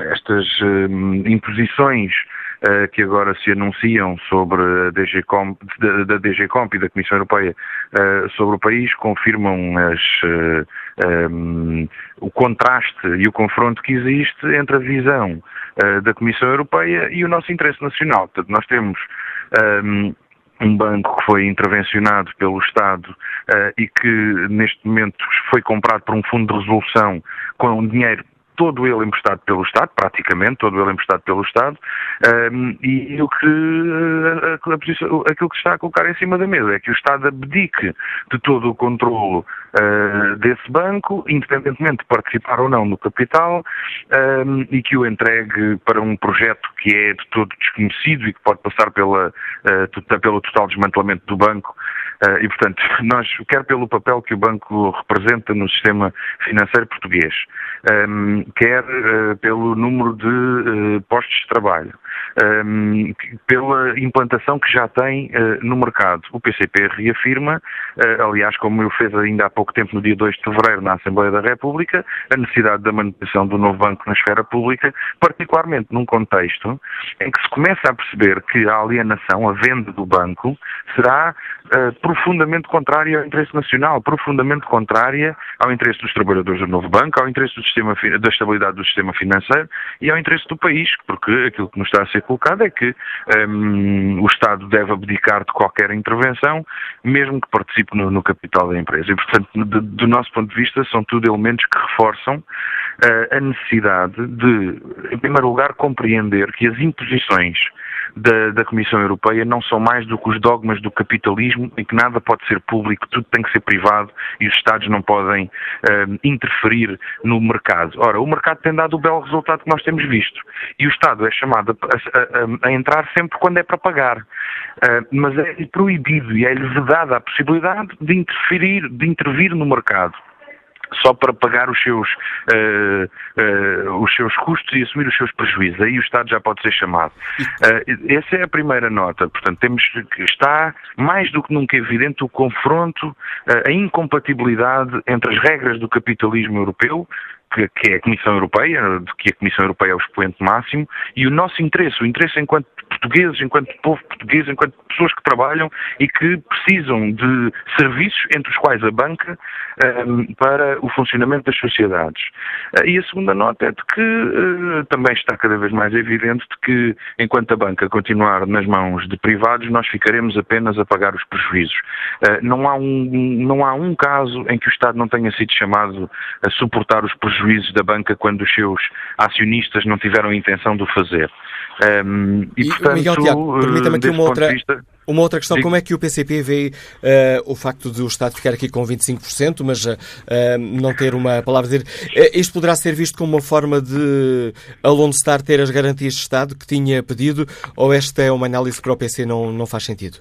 estas imposições uh, que agora se anunciam sobre a DG Comp, da, da DG Comp e da Comissão Europeia uh, sobre o país confirmam as, uh, eh, um, o contraste e o confronto que existe entre a visão da Comissão Europeia e o nosso interesse nacional. Portanto, nós temos um, um banco que foi intervencionado pelo Estado uh, e que neste momento foi comprado por um fundo de resolução com dinheiro todo ele emprestado pelo Estado, praticamente todo ele emprestado pelo Estado, um, e o que, a, a, a, aquilo que se está a colocar em cima da mesa é que o Estado abdique de todo o controle uh, desse banco, independentemente de participar ou não no capital, um, e que o entregue para um projeto que é de todo desconhecido e que pode passar pela, uh, pelo total desmantelamento do banco. Uh, e, portanto, [laughs] nós, quer pelo papel que o banco representa no sistema financeiro português, um, quer uh, pelo número de uh, postos de trabalho, um, pela implantação que já tem uh, no mercado. O PCP reafirma, aliás, como eu fez ainda há pouco tempo, no dia 2 de fevereiro, na Assembleia da República, a necessidade da manutenção do novo banco na esfera pública, particularmente num contexto em que se começa a perceber que a alienação, a venda do banco, será profundamente contrária ao interesse nacional, profundamente contrária ao interesse dos trabalhadores do novo banco, ao interesse dos sistema, da estabilidade do sistema financeiro e ao interesse do país, porque aquilo que nos está a ser colocado é que um, o Estado deve abdicar de qualquer intervenção, mesmo que participe no, no capital da empresa. E, portanto, de, do nosso ponto de vista, são tudo elementos que reforçam uh, a necessidade de, em primeiro lugar, compreender que as imposições da, da, Comissão Europeia não são mais do que os dogmas do capitalismo, em que nada pode ser público, tudo tem que ser privado e os Estados não podem uh, interferir no mercado. Ora, o mercado tem dado o belo resultado que nós temos visto e o Estado é chamado a, a, a entrar sempre quando é para pagar. Uh, mas é proibido e é-lhe vedada a possibilidade de interferir, de intervir no mercado só para pagar os seus, uh, uh, os seus custos e assumir os seus prejuízos. Aí o Estado já pode ser chamado. Uh, essa é a primeira nota. Portanto, temos que está mais do que nunca evidente o confronto, a incompatibilidade entre as regras do capitalismo europeu, que, que, é a Comissão Europeia, de que a Comissão Europeia é o expoente máximo, e o nosso interesse, o interesse enquanto portugueses, enquanto povo português, enquanto pessoas que trabalham e que precisam de serviços, entre os quais a banca, um, ehm, para o funcionamento das sociedades. Uh, e a segunda nota é de que uh, também está cada vez mais evidente de que, enquanto a banca continuar nas mãos de privados, nós ficaremos apenas a pagar os prejuízos. Uh, não, há um, não há um caso em que o Estado não tenha sido chamado a suportar os prejuízos da banca quando os seus acionistas não tiveram a intenção de o fazer. Um, e, e, portanto, Miguel Tiago, permita-me aqui uma outra, vista, uma outra questão. Digo, como é que o PCP vê uh, o facto de o Estado ficar aqui com 25%, mas uh, não ter uma palavra a dizer? Uh, isto poderá ser visto como uma forma de a Lone Star ter as garantias de Estado que tinha pedido, ou esta é uma análise que para o PC não, não faz sentido?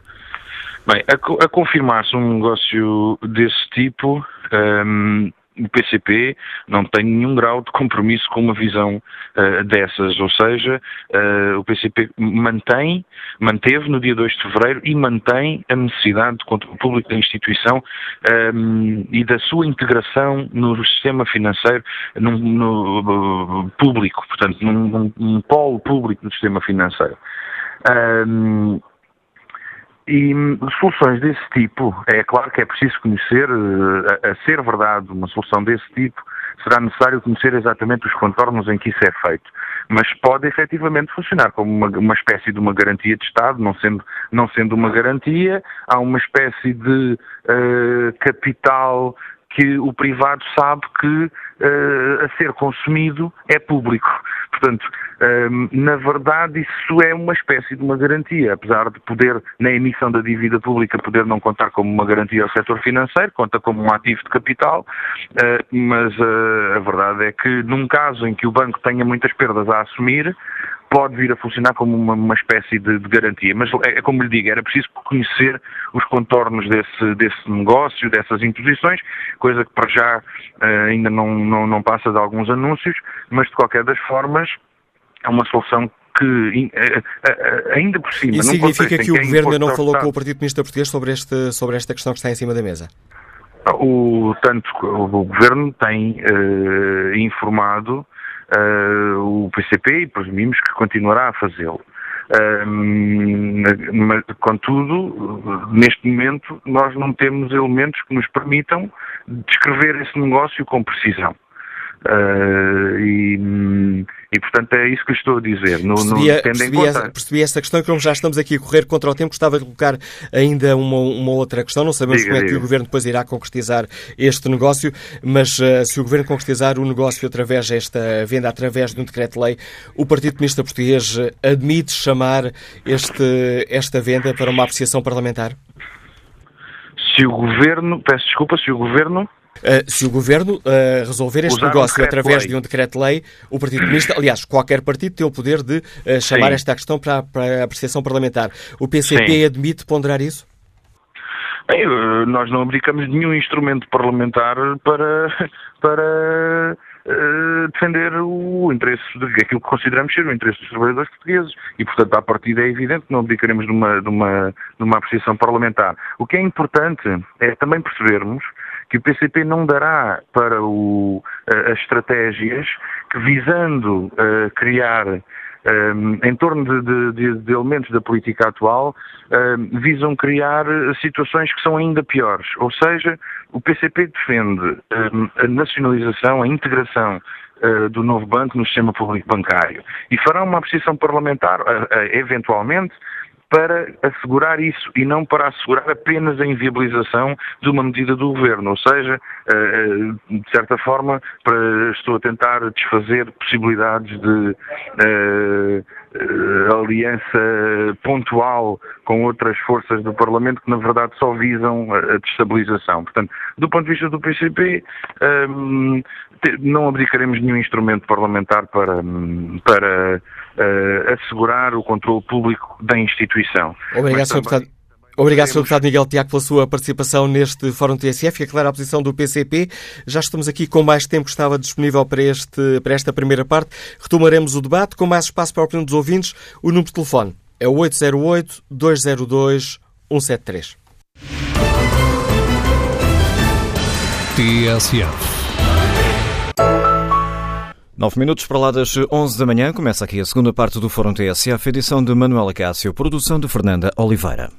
Bem, a, a confirmar-se um negócio desse tipo, um, o PCP não tem nenhum grau de compromisso com uma visão uh, dessas, ou seja, uh, o PCP mantém, manteve no dia 2 de fevereiro e mantém a necessidade de controle público da instituição um, ehm, e da sua integração no sistema financeiro num, no, público, portanto, num, num, num, polo público do sistema financeiro. Um, ehm, e soluções desse tipo, é claro que é preciso conhecer, eh, a, a, ser verdade, uma solução desse tipo, será necessário conhecer exatamente os contornos em que isso é feito. Mas pode efetivamente funcionar como uma, uma espécie de uma garantia de Estado, não sendo, não sendo uma garantia, há uma espécie de uh, capital que o privado sabe que uh, a ser consumido é público. Portanto, um, na verdade, isso é uma espécie de uma garantia, apesar de poder, na emissão da dívida pública, poder não contar como uma garantia ao setor financeiro, conta como um ativo de capital, uh, mas uh, a verdade é que, num caso em que o banco tenha muitas perdas a assumir, pode vir a funcionar como uma, uma espécie de, de, garantia. Mas é, é, como lhe digo, era preciso conhecer os contornos desse, desse negócio, dessas imposições, coisa que para já uh, ainda não, não, não passa de alguns anúncios, mas de qualquer das formas é uma solução que eh, eh, ainda por cima. Isso significa que o Governo ainda não falou com o Partido Comunista Português sobre, este, sobre esta questão que está em cima da mesa? O, tanto o Governo tem uh, informado o PCP e presumimos que continuará a fazê-lo. Uh, mas, contudo, neste momento, nós não temos elementos que nos permitam descrever esse negócio com precisão. Uh, e, e, portanto, é isso que estou a dizer. No, percebi, no, percebi, essa, percebi essa questão, como já estamos aqui a correr contra o tempo, gostava de colocar ainda uma, uma outra questão. Não sabemos diga, como é diga. que o Governo depois irá concretizar este negócio, mas uh, se o Governo concretizar o negócio através desta venda, através de um decreto-lei, o Partido Comunista Português admite chamar este, esta venda para uma apreciação parlamentar? Se o Governo, peço desculpa, se o Governo Uh, se o Governo uh, resolver este Usar negócio um através de um decreto-lei, o Partido Comunista, aliás, qualquer partido tem o poder de uh, chamar Sim. esta questão para, para a apreciação parlamentar. O PCP Sim. admite ponderar isso? Bem, nós não abdicamos nenhum instrumento parlamentar para, [laughs] para uh, defender o interesse, de, aquilo que consideramos ser o interesse dos trabalhadores portugueses. E, portanto, à partida é evidente que não abdicaremos de uma, de uma, de uma apreciação parlamentar. O que é importante é também percebermos que o PCP não dará para o, as estratégias que, visando uh, criar um, em torno de, de, de, elementos da política atual, um, visam criar situações que são ainda piores. Ou seja, o PCP defende um, a nacionalização, a integração uh, do novo banco no sistema público bancário e fará uma apreciação parlamentar, uh, uh, eventualmente, para assegurar isso e não para assegurar apenas a inviabilização de uma medida do governo. Ou seja, eh, eh, de certa forma, estou a tentar desfazer possibilidades de eh, aliança pontual com outras forças do Parlamento que, na verdade, só visam a destabilização. Portanto, do ponto de vista do PCP, não abdicaremos nenhum instrumento parlamentar para, para uh, assegurar o controle público da instituição. Obrigado, Sr. Deputado. Obrigado, Sr. Deputado Miguel Tiago, pela sua participação neste Fórum TSF e a clara posição do PCP. Já estamos aqui com mais tempo que estava disponível para, este, para esta primeira parte. Retomaremos o debate com mais espaço para a opinião dos ouvintes. O número de telefone é o 808-202-173. TSF. Nove minutos para lá das 11 da manhã, começa aqui a segunda parte do Fórum TSF, edição de Manuela Cássio, produção de Fernanda Oliveira.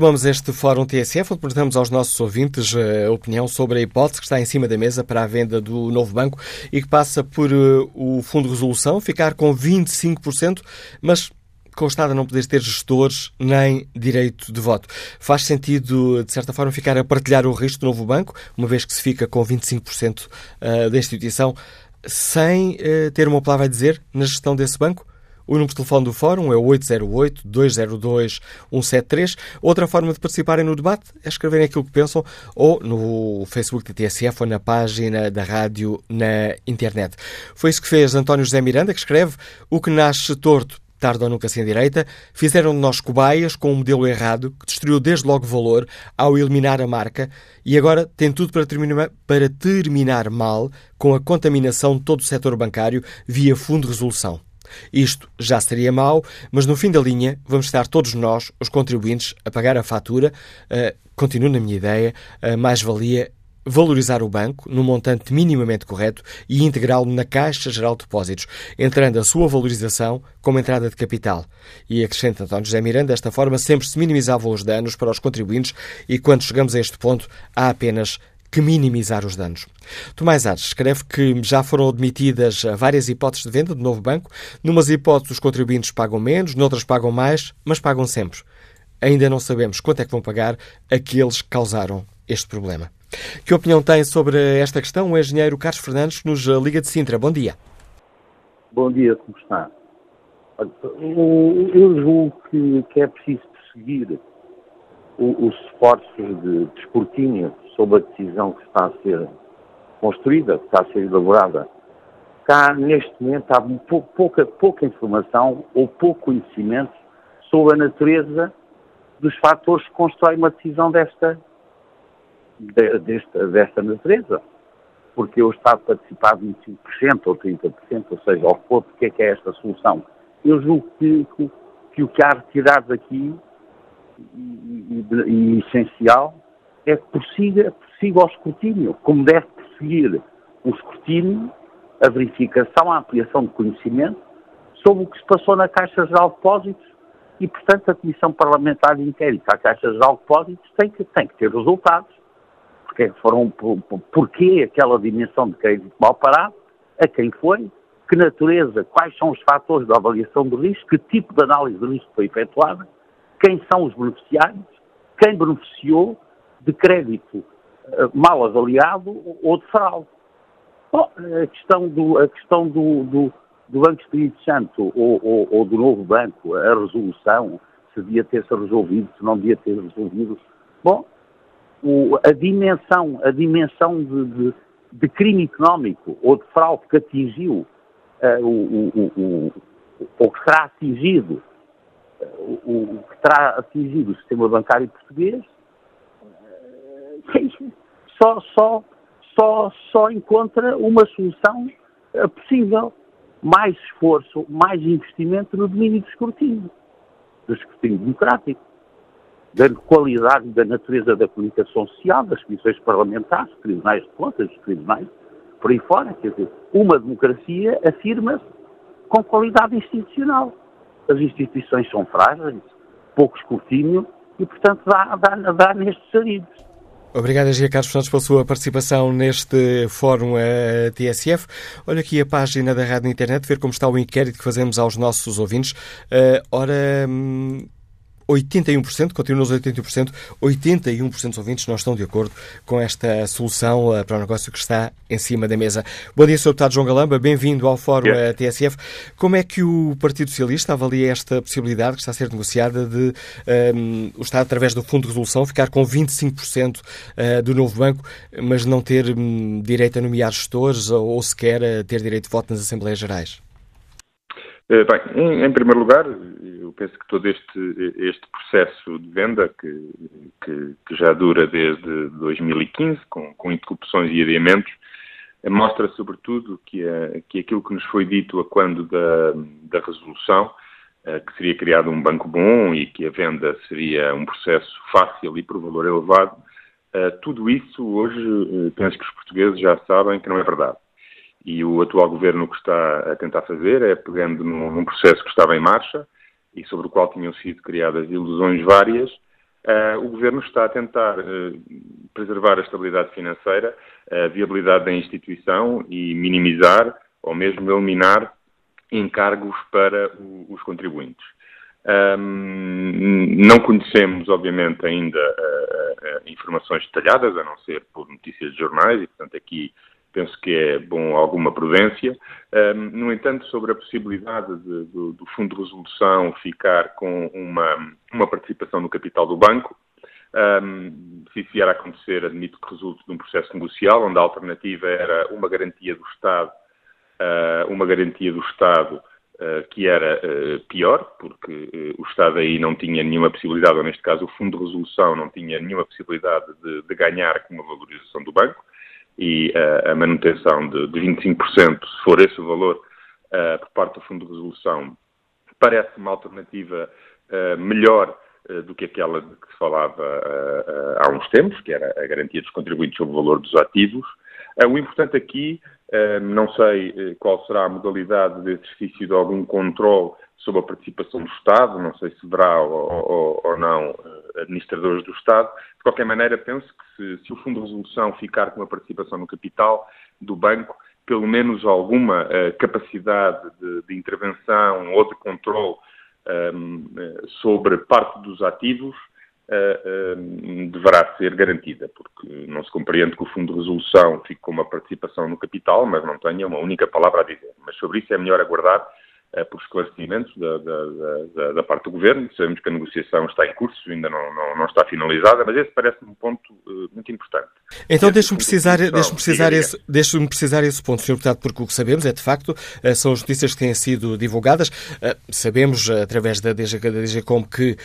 Retomamos este Fórum TSF, onde perguntamos aos nossos ouvintes eh, a opinião sobre a hipótese que está em cima da mesa para a venda do novo banco e que passa por uh, o Fundo de Resolução ficar com 25%, mas com o Estado não poder ter gestores nem direito de voto. Faz sentido, de certa forma, ficar a partilhar o risco do novo banco, uma vez que se fica com 25% uh, da instituição, sem ter uma palavra a dizer na gestão desse banco? O número de telefone do Fórum é o 808-202-173. Outra forma de participarem no debate é escreverem aquilo que pensam ou no Facebook da TSF ou na página da rádio na internet. Foi isso que fez António José Miranda, que escreve o que nasce torto tarde ou nunca sem direita, fizeram de nós cobaias com um modelo errado que destruiu desde logo valor ao eliminar a marca e agora tem tudo para para terminar mal com a contaminação de todo o setor bancário via fundo de resolução. Isto já seria mau, mas no fim da linha vamos estar todos nós, os contribuintes, a pagar a fatura. Uh, continuo na minha ideia, a mais-valia valorizar o banco num montante minimamente correto e integrá-lo na Caixa Geral de Depósitos, entrando a sua valorização como entrada de capital. E acrescenta António José Miranda, desta forma sempre se minimizavam os danos para os contribuintes e quando chegamos a este ponto há apenas que minimizar os danos. Tomás Ares escreve que já foram admitidas várias hipóteses de venda do novo banco. Numas hipóteses os contribuintes pagam menos, noutras pagam mais, mas pagam sempre. Ainda não sabemos quanto é que vão pagar aqueles que causaram este problema. Que opinião tem sobre esta questão o engenheiro Carlos Fernandes, nos Liga de Sintra? Bom dia. Bom dia, como está? Eu julgo que, que é preciso perseguir os esforços de, de sobre a decisão que está a ser construída, que está a ser elaborada. Cá, neste momento, há pouca, pouca informação ou pouco conhecimento sobre a natureza dos fatores que constroem uma decisão desta, de, desta, desta natureza. Porque o Estado participar de 25% ou 30%, ou seja, ao que porque é que é esta solução. Eu julgo que, que, que o que há retirado aqui e, e, e essencial é que prossiga o escrutínio, como deve prosseguir o escrutínio, a verificação, a ampliação de conhecimento sobre o que se passou na Caixa Geral de Depósitos e, portanto, a Comissão Parlamentar de Inquérito à Caixa Geral de Depósitos tem que, tem que ter resultados. Porque foram, por, porquê aquela dimensão de crédito mal parado, a quem foi, que natureza, quais são os fatores da avaliação do risco, que tipo de análise de risco foi efetuada, quem são os beneficiários, quem beneficiou, de crédito eh, mal avaliado ou de fraude. Bom, a questão do, a questão do, do, do Banco Espírito Santo ou, ou, ou, do novo banco, a resolução, se devia ter-se resolvido, se não devia ter resolvido. Bom, o, a dimensão, a dimensão de, de, de, crime económico ou de fraude que atingiu uh, o, o, ou que será atingido, uh, o, que terá atingido o sistema bancário português, [laughs] só, só, só, só encontra uma solução eh, possível, mais esforço, mais investimento no domínio do escrutínio, do escrutínio democrático, da qualidade da natureza da comunicação social, das comissões parlamentares, dos tribunais de contas, dos tribunais, por aí fora. Quer dizer, uma democracia afirma-se com qualidade institucional. As instituições são frágeis, pouco escrutínio e, portanto, dá, dá, dá nestes saídos. Obrigado, Gia Carlos Santos, pela sua participação neste Fórum uh, TSF. Olha aqui a página da Rádio na Internet, ver como está o inquérito que fazemos aos nossos ouvintes. Uh, ora. Hum 81%, continua nos 81%, 81% dos ouvintes não estão de acordo com esta solução uh, para o negócio que está em cima da mesa. Bom dia, Sr. Deputado João Galamba, bem-vindo ao Fórum yeah. TSF. Como é que o Partido Socialista avalia esta possibilidade que está a ser negociada de um, o Estado, através do Fundo de Resolução, ficar com 25% uh, do novo banco, mas não ter um, direito a nomear gestores ou, ou sequer a ter direito de voto nas Assembleias Gerais? Eh, bem, em, primeiro lugar, eu penso que todo este, este processo de venda, que, que, que já dura desde 2015, com, com interrupções e adiamentos, eh, mostra sobretudo que, a, que aquilo que nos foi dito a quando da, da resolução, eh, que seria criado um banco bom e que a venda seria um processo fácil e por valor elevado, tudo isso hoje penso que os portugueses já sabem que não é verdade. E o atual governo o que está a tentar fazer é, pegando num, num, processo que estava em marcha e sobre o qual tinham sido criadas ilusões várias, uh, o governo está a tentar uh, preservar a estabilidade financeira, a viabilidade da instituição e minimizar ou mesmo eliminar encargos para o, os contribuintes. Um, não conhecemos, obviamente, ainda uh, informações detalhadas, a não ser por notícias de jornais, e, portanto, aqui penso que é bom alguma prudência. Um, no entanto, sobre a possibilidade de, do, do, Fundo de Resolução ficar com uma, uma participação no capital do banco, um, se isso vier a acontecer, admito que resulte de um processo negocial, onde a alternativa era uma garantia do Estado, uh, uma garantia do Estado uh, que era uh, pior, porque o Estado aí não tinha nenhuma possibilidade, ou neste caso o Fundo de Resolução não tinha nenhuma possibilidade de, de ganhar com a valorização do banco e uh, a manutenção de, de 25%, se for esse o valor, uh, por parte do Fundo de Resolução, parece uma alternativa uh, melhor do que aquela de que se falava há uns tempos, que era a garantia dos contribuintes sobre o valor dos ativos. o importante aqui, não sei qual será a modalidade de exercício de algum controle sobre a participação do Estado, não sei se verá ou, ou, ou não administradores do Estado. De qualquer maneira, penso que se, se, o Fundo de Resolução ficar com a participação no capital do banco, pelo menos alguma uh, capacidade de, de, intervenção ou de controle eh, sobre parte dos ativos deverá ser garantida, porque não se compreende que o Fundo de Resolução fique com uma participação no capital, mas não tenha uma única palavra a dizer. Mas sobre isso é melhor aguardar por esclarecimentos da, da, da, da, parte do Governo. Sabemos que a negociação está em curso, ainda não, não, não está finalizada, mas esse parece-me um ponto uh, muito importante. Então deixe-me precisar, deixe precisar, esse, deixe precisar esse ponto, Sr. Deputado, porque o que sabemos é, de facto, uh, são as notícias que têm sido divulgadas. Sabemos, através da DG, da DGCOM, que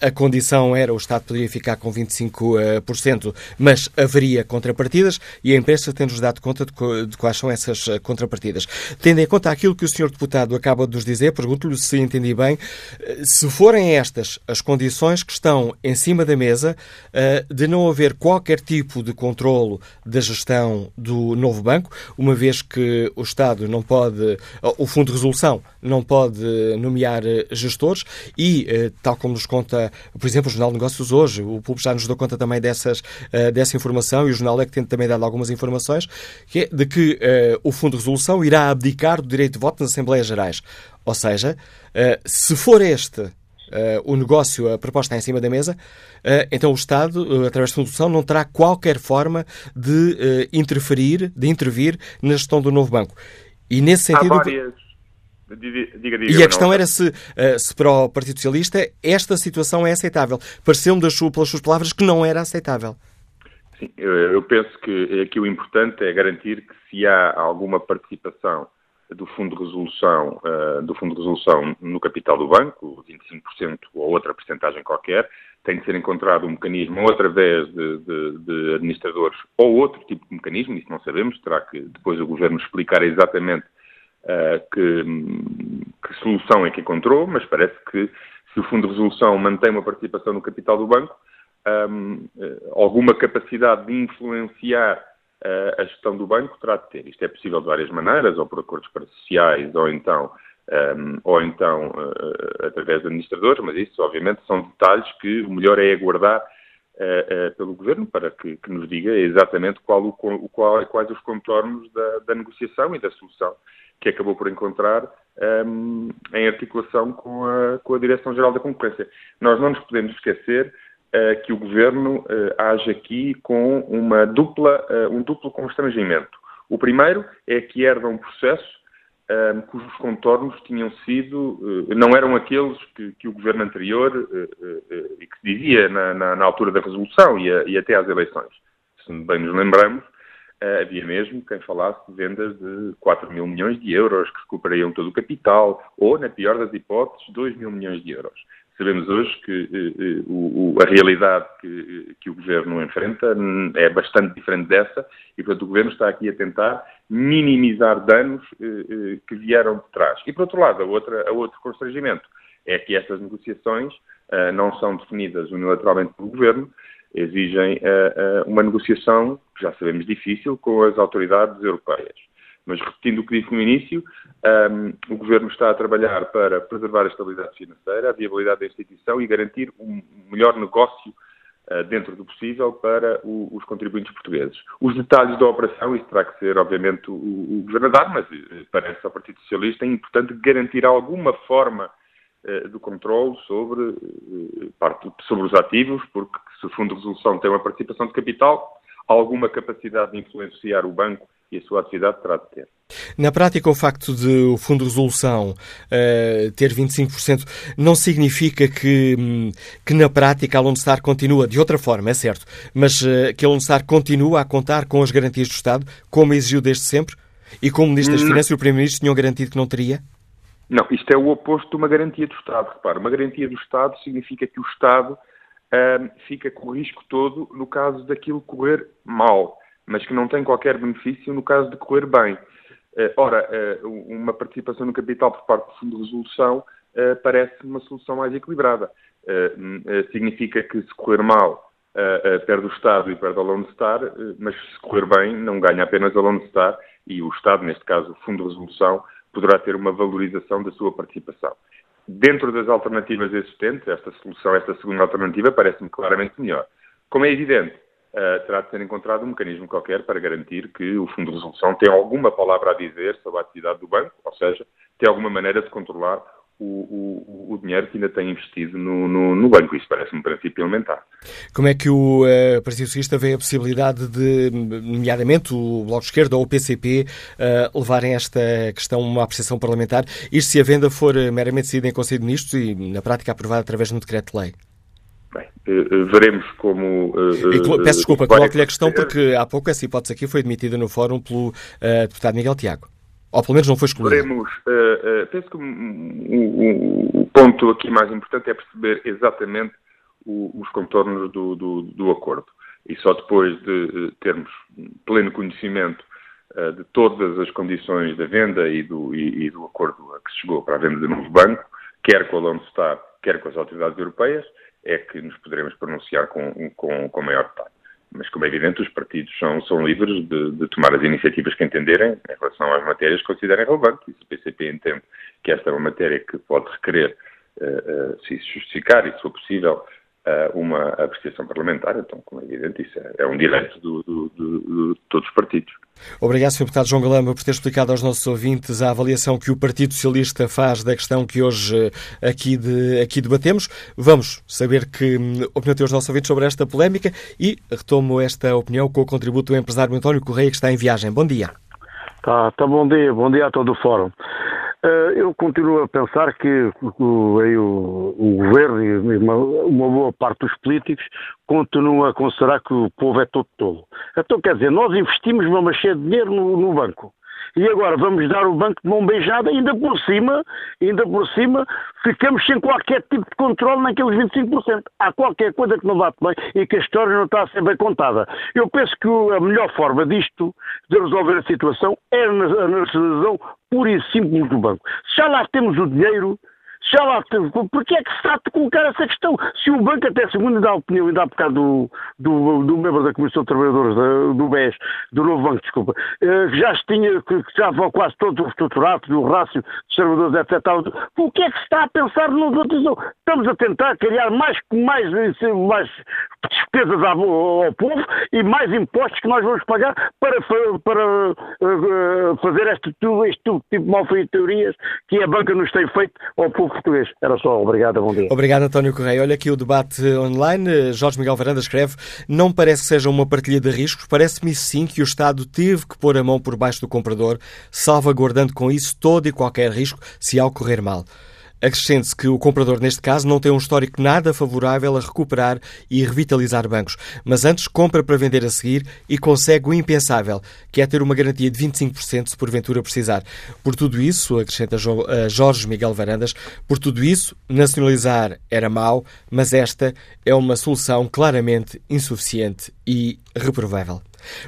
a condição era o Estado poderia ficar com 25%, mas haveria contrapartidas e a imprensa tem-nos dado conta de, de quais são essas contrapartidas. Tendo em conta aquilo que o Sr. Deputado acaba acaba de nos dizer, pergunto-lhe se entendi bem, se forem estas as condições que estão em cima da mesa eh, de não haver qualquer tipo de controlo da gestão do novo banco, uma vez que o Estado não pode, o Fundo de Resolução não pode nomear eh, gestores e, eh, tal como nos conta, por exemplo, o Jornal de Negócios hoje, o público já nos deu conta também dessas, dessa informação e o jornal é que tem também dado algumas informações, é de que o Fundo de Resolução irá abdicar do direito de voto nas Assembleias Gerais. Ou seja, eh, se for este Uh, o negócio, a proposta em cima da mesa, uh, então o Estado, uh, através da Fundação, não terá qualquer forma de interferir, de intervir na gestão do novo banco. E nesse sentido. Há várias... Diga, diga, e a questão não... era se, se para o Partido Socialista esta situação é aceitável. Pareceu-me, pelas suas palavras, que não era aceitável. Sim, eu penso que aqui o importante é garantir que se há alguma participação do fundo de resolução, uh, do fundo de resolução no capital do banco, 25% ou outra porcentagem qualquer, tem de ser encontrado um mecanismo ou através de, de, de, administradores ou outro tipo de mecanismo, isso não sabemos, terá que depois o Governo explicar exatamente que, que solução é que encontrou, mas parece que se o Fundo de Resolução mantém uma participação no capital do banco, um, alguma capacidade de influenciar uh, a gestão do banco terá de ter. Isto é possível de várias maneiras, ou por acordos parciais, ou então, um, ou então uh, através de administradores, mas isso, obviamente, são detalhes que o melhor é aguardar uh, pelo Governo para que, que, nos diga exatamente qual o, qual, quais os contornos da, da, negociação e da solução que acabou por encontrar um, em articulação com a, com a Direção-Geral da Concorrência. Nós não nos podemos esquecer uh, que o Governo uh, age aqui com uma dupla, uh, um duplo constrangimento. O primeiro é que herda um processo cujos contornos tinham sido, não eram aqueles que, que o Governo anterior e que dizia na, na, na altura da resolução e, a, e, até às eleições. Se bem nos lembramos, havia mesmo quem falasse de vendas de 4 mil milhões de euros que recuperariam todo o capital, ou, na pior das hipóteses, 2 mil milhões de euros. Sabemos hoje que eh, eh, o, a realidade que, que, o Governo enfrenta é bastante diferente dessa e, portanto, o Governo está aqui a tentar minimizar danos eh, que vieram de trás. E, por outro lado, a, outra, a outro constrangimento é que estas negociações não são definidas unilateralmente pelo Governo, exigem uma negociação, que já sabemos difícil, com as autoridades europeias. Mas repetindo o que disse no início, um, o Governo está a trabalhar para preservar a estabilidade financeira, a viabilidade da instituição e garantir um melhor negócio uh, dentro do possível para o, os contribuintes portugueses. Os detalhes da operação, isso terá que ser, obviamente, o, o Governo a dar, mas uh, parece ao Partido Socialista é importante garantir alguma forma uh, de controle sobre, parte, sobre os ativos, porque se o Fundo de Resolução tem uma participação de capital, alguma capacidade de influenciar o banco e a sua atividade terá de ter. Na prática, o facto de o Fundo de Resolução uh, ter 25% não significa que, hum, que na prática a Lone Star continua, de outra forma, é certo, mas uh, que a Lone Star continua a contar com as garantias do Estado, como exigiu desde sempre, e como o Ministro das hum. Finanças e o Primeiro-Ministro tinham garantido que não teria? Não, isto é o oposto de uma garantia do Estado. Repara, uma garantia do Estado significa que o Estado uh, fica com o risco todo no caso daquilo correr mal mas que não tem qualquer benefício no caso de correr bem. Eh, ora, eh, uma participação no capital por parte do Fundo de Resolução eh, parece uma solução mais equilibrada. Significa que se correr mal, perde o Estado e perde a Lone Star, mas se correr bem, não ganha apenas a Lone Star e o Estado, neste caso o Fundo de Resolução, poderá ter uma valorização da sua participação. Dentro das alternativas existentes, esta solução, esta segunda alternativa, parece-me claramente melhor. Como é evidente, uh, terá de ser encontrado um mecanismo qualquer para garantir que o Fundo de Resolução tem alguma palavra a dizer sobre a atividade do banco, ou seja, tem alguma maneira de controlar o, o, o, dinheiro que ainda tem investido no, no, no banco. Isso parece-me um princípio elementar. Como é que o uh, Partido Socialista vê a possibilidade de, nomeadamente o Bloco de Esquerda ou o PCP, uh, eh, levarem esta questão a uma apreciação parlamentar? Isto se a venda for meramente decidida em Conselho de Ministros e, na prática, aprovada através de um decreto-lei? Bem, uh, veremos como. Uh, peço desculpa, coloco-lhe a questão porque há pouco essa hipótese aqui foi admitida no fórum pelo deputado Miguel Tiago. Ou pelo menos não foi excluído. Veremos. penso que o, ponto aqui mais importante é perceber exatamente o, os contornos do, do, do, acordo. E só depois de termos pleno conhecimento de todas as condições da venda e do, e, e do acordo a que se chegou para a venda do novo banco, quer com a Lone Star, quer com as autoridades europeias, é que nos poderemos pronunciar com, com, com maior detalhe. Mas, como é evidente, os partidos são, são livres de, de, tomar as iniciativas que entenderem em relação às matérias que considerem relevantes. E se o PCP entende que esta é uma matéria que pode requerer, uh, uh, se justificar e se for possível, uma apreciação parlamentar, então, como é evidente, isso é, é um direito de todos os partidos. Obrigado, Sr. Deputado João Galamba, por ter explicado aos nossos ouvintes a avaliação que o Partido Socialista faz da questão que hoje eh, aqui, de, aqui debatemos. Vamos saber que hum, opinião tem os nossos ouvintes sobre esta polémica e retomo esta opinião com o contributo do empresário António Correia, que está em viagem. Bom dia. Tá, tá bom dia, bom dia a todo o fórum. Eh, eu continuo a pensar que o, o, o governo e uma, uma, boa parte dos políticos continuam a considerar que o povo é todo tolo. Então, quer dizer, nós investimos uma cheia de dinheiro no, no, banco E agora vamos dar o banco de mão beijada, ainda por cima, ainda por cima, ficamos sem qualquer tipo de controle naqueles 25%. Há qualquer coisa que não bate bem e que a história não está a ser bem contada. Eu penso que a melhor forma disto, de resolver a situação, é a nacionalização pura e simples do banco. Se já lá temos o dinheiro, já lá, porque é que se trata de colocar essa questão? Se o banco, até segundo dá a opinião, ainda há bocado do, do, do membro da Comissão de Trabalhadores do BES, do Novo Banco, desculpa, eh, que já tinha, que vão quase todos os estruturados, do rácio dos trabalhadores, etc. O que é que se está a pensar no Estamos a tentar criar mais, mais, mais despesas ao, povo e mais impostos que nós vamos pagar para, para uh, fazer este, este tipo de malfeitorias que a banca nos tem feito ao povo português. Era só. Obrigado, bom dia. Obrigado, António Correia. Olha aqui o debate online. Jorge Miguel Varanda escreve: Não parece que seja uma partilha de riscos, parece-me sim que o Estado teve que pôr a mão por baixo do comprador, salvaguardando com isso todo e qualquer risco se algo correr mal. Acrescente-se que o comprador, neste caso, não tem um histórico nada favorável a recuperar e revitalizar bancos, mas antes compra para vender a seguir e consegue o impensável, que é ter uma garantia de 25% se porventura precisar. Por tudo isso, acrescenta Jorge Miguel Varandas, por tudo isso, nacionalizar era mau, mas esta é uma solução claramente insuficiente e reprovável.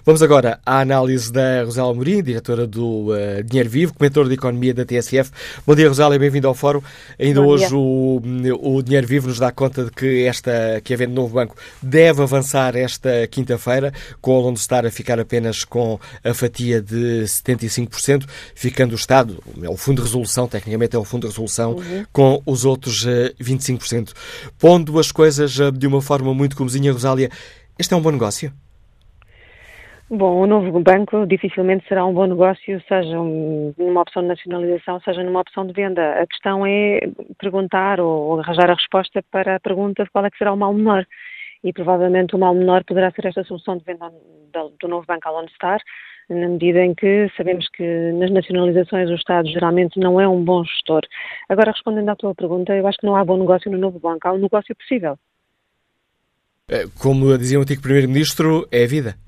Vamos agora à análise da Rosália Amorim, diretora do uh, Dinheiro Vivo, comentador de Economia da TSF. Bom dia, Rosália, bem-vindo ao Fórum. Ainda Bom hoje o, o, Dinheiro Vivo nos dá conta de que, esta, que a venda do novo banco deve avançar esta quinta-feira, com o Lone Star a ficar apenas com a fatia de 75%, ficando o Estado, é o Fundo de Resolução, tecnicamente é o Fundo de Resolução, uhum. com os outros uh, eh, 25%. Pondo as coisas uh, de uma forma muito comezinha, Rosália, este é um bom negócio? Bom, o novo banco dificilmente será um bom negócio, seja numa opção de nacionalização, seja numa opção de venda. A questão é perguntar ou arranjar a resposta para a pergunta de qual é que será o mal menor. E provavelmente o mal menor poderá ser esta solução de venda do novo banco à Lone Star, na medida em que sabemos que nas nacionalizações o Estado geralmente não é um bom gestor. Agora, respondendo à tua pergunta, eu acho que não há bom negócio no novo banco, há um negócio possível. É, como dizia o antigo Primeiro-Ministro, é a vida.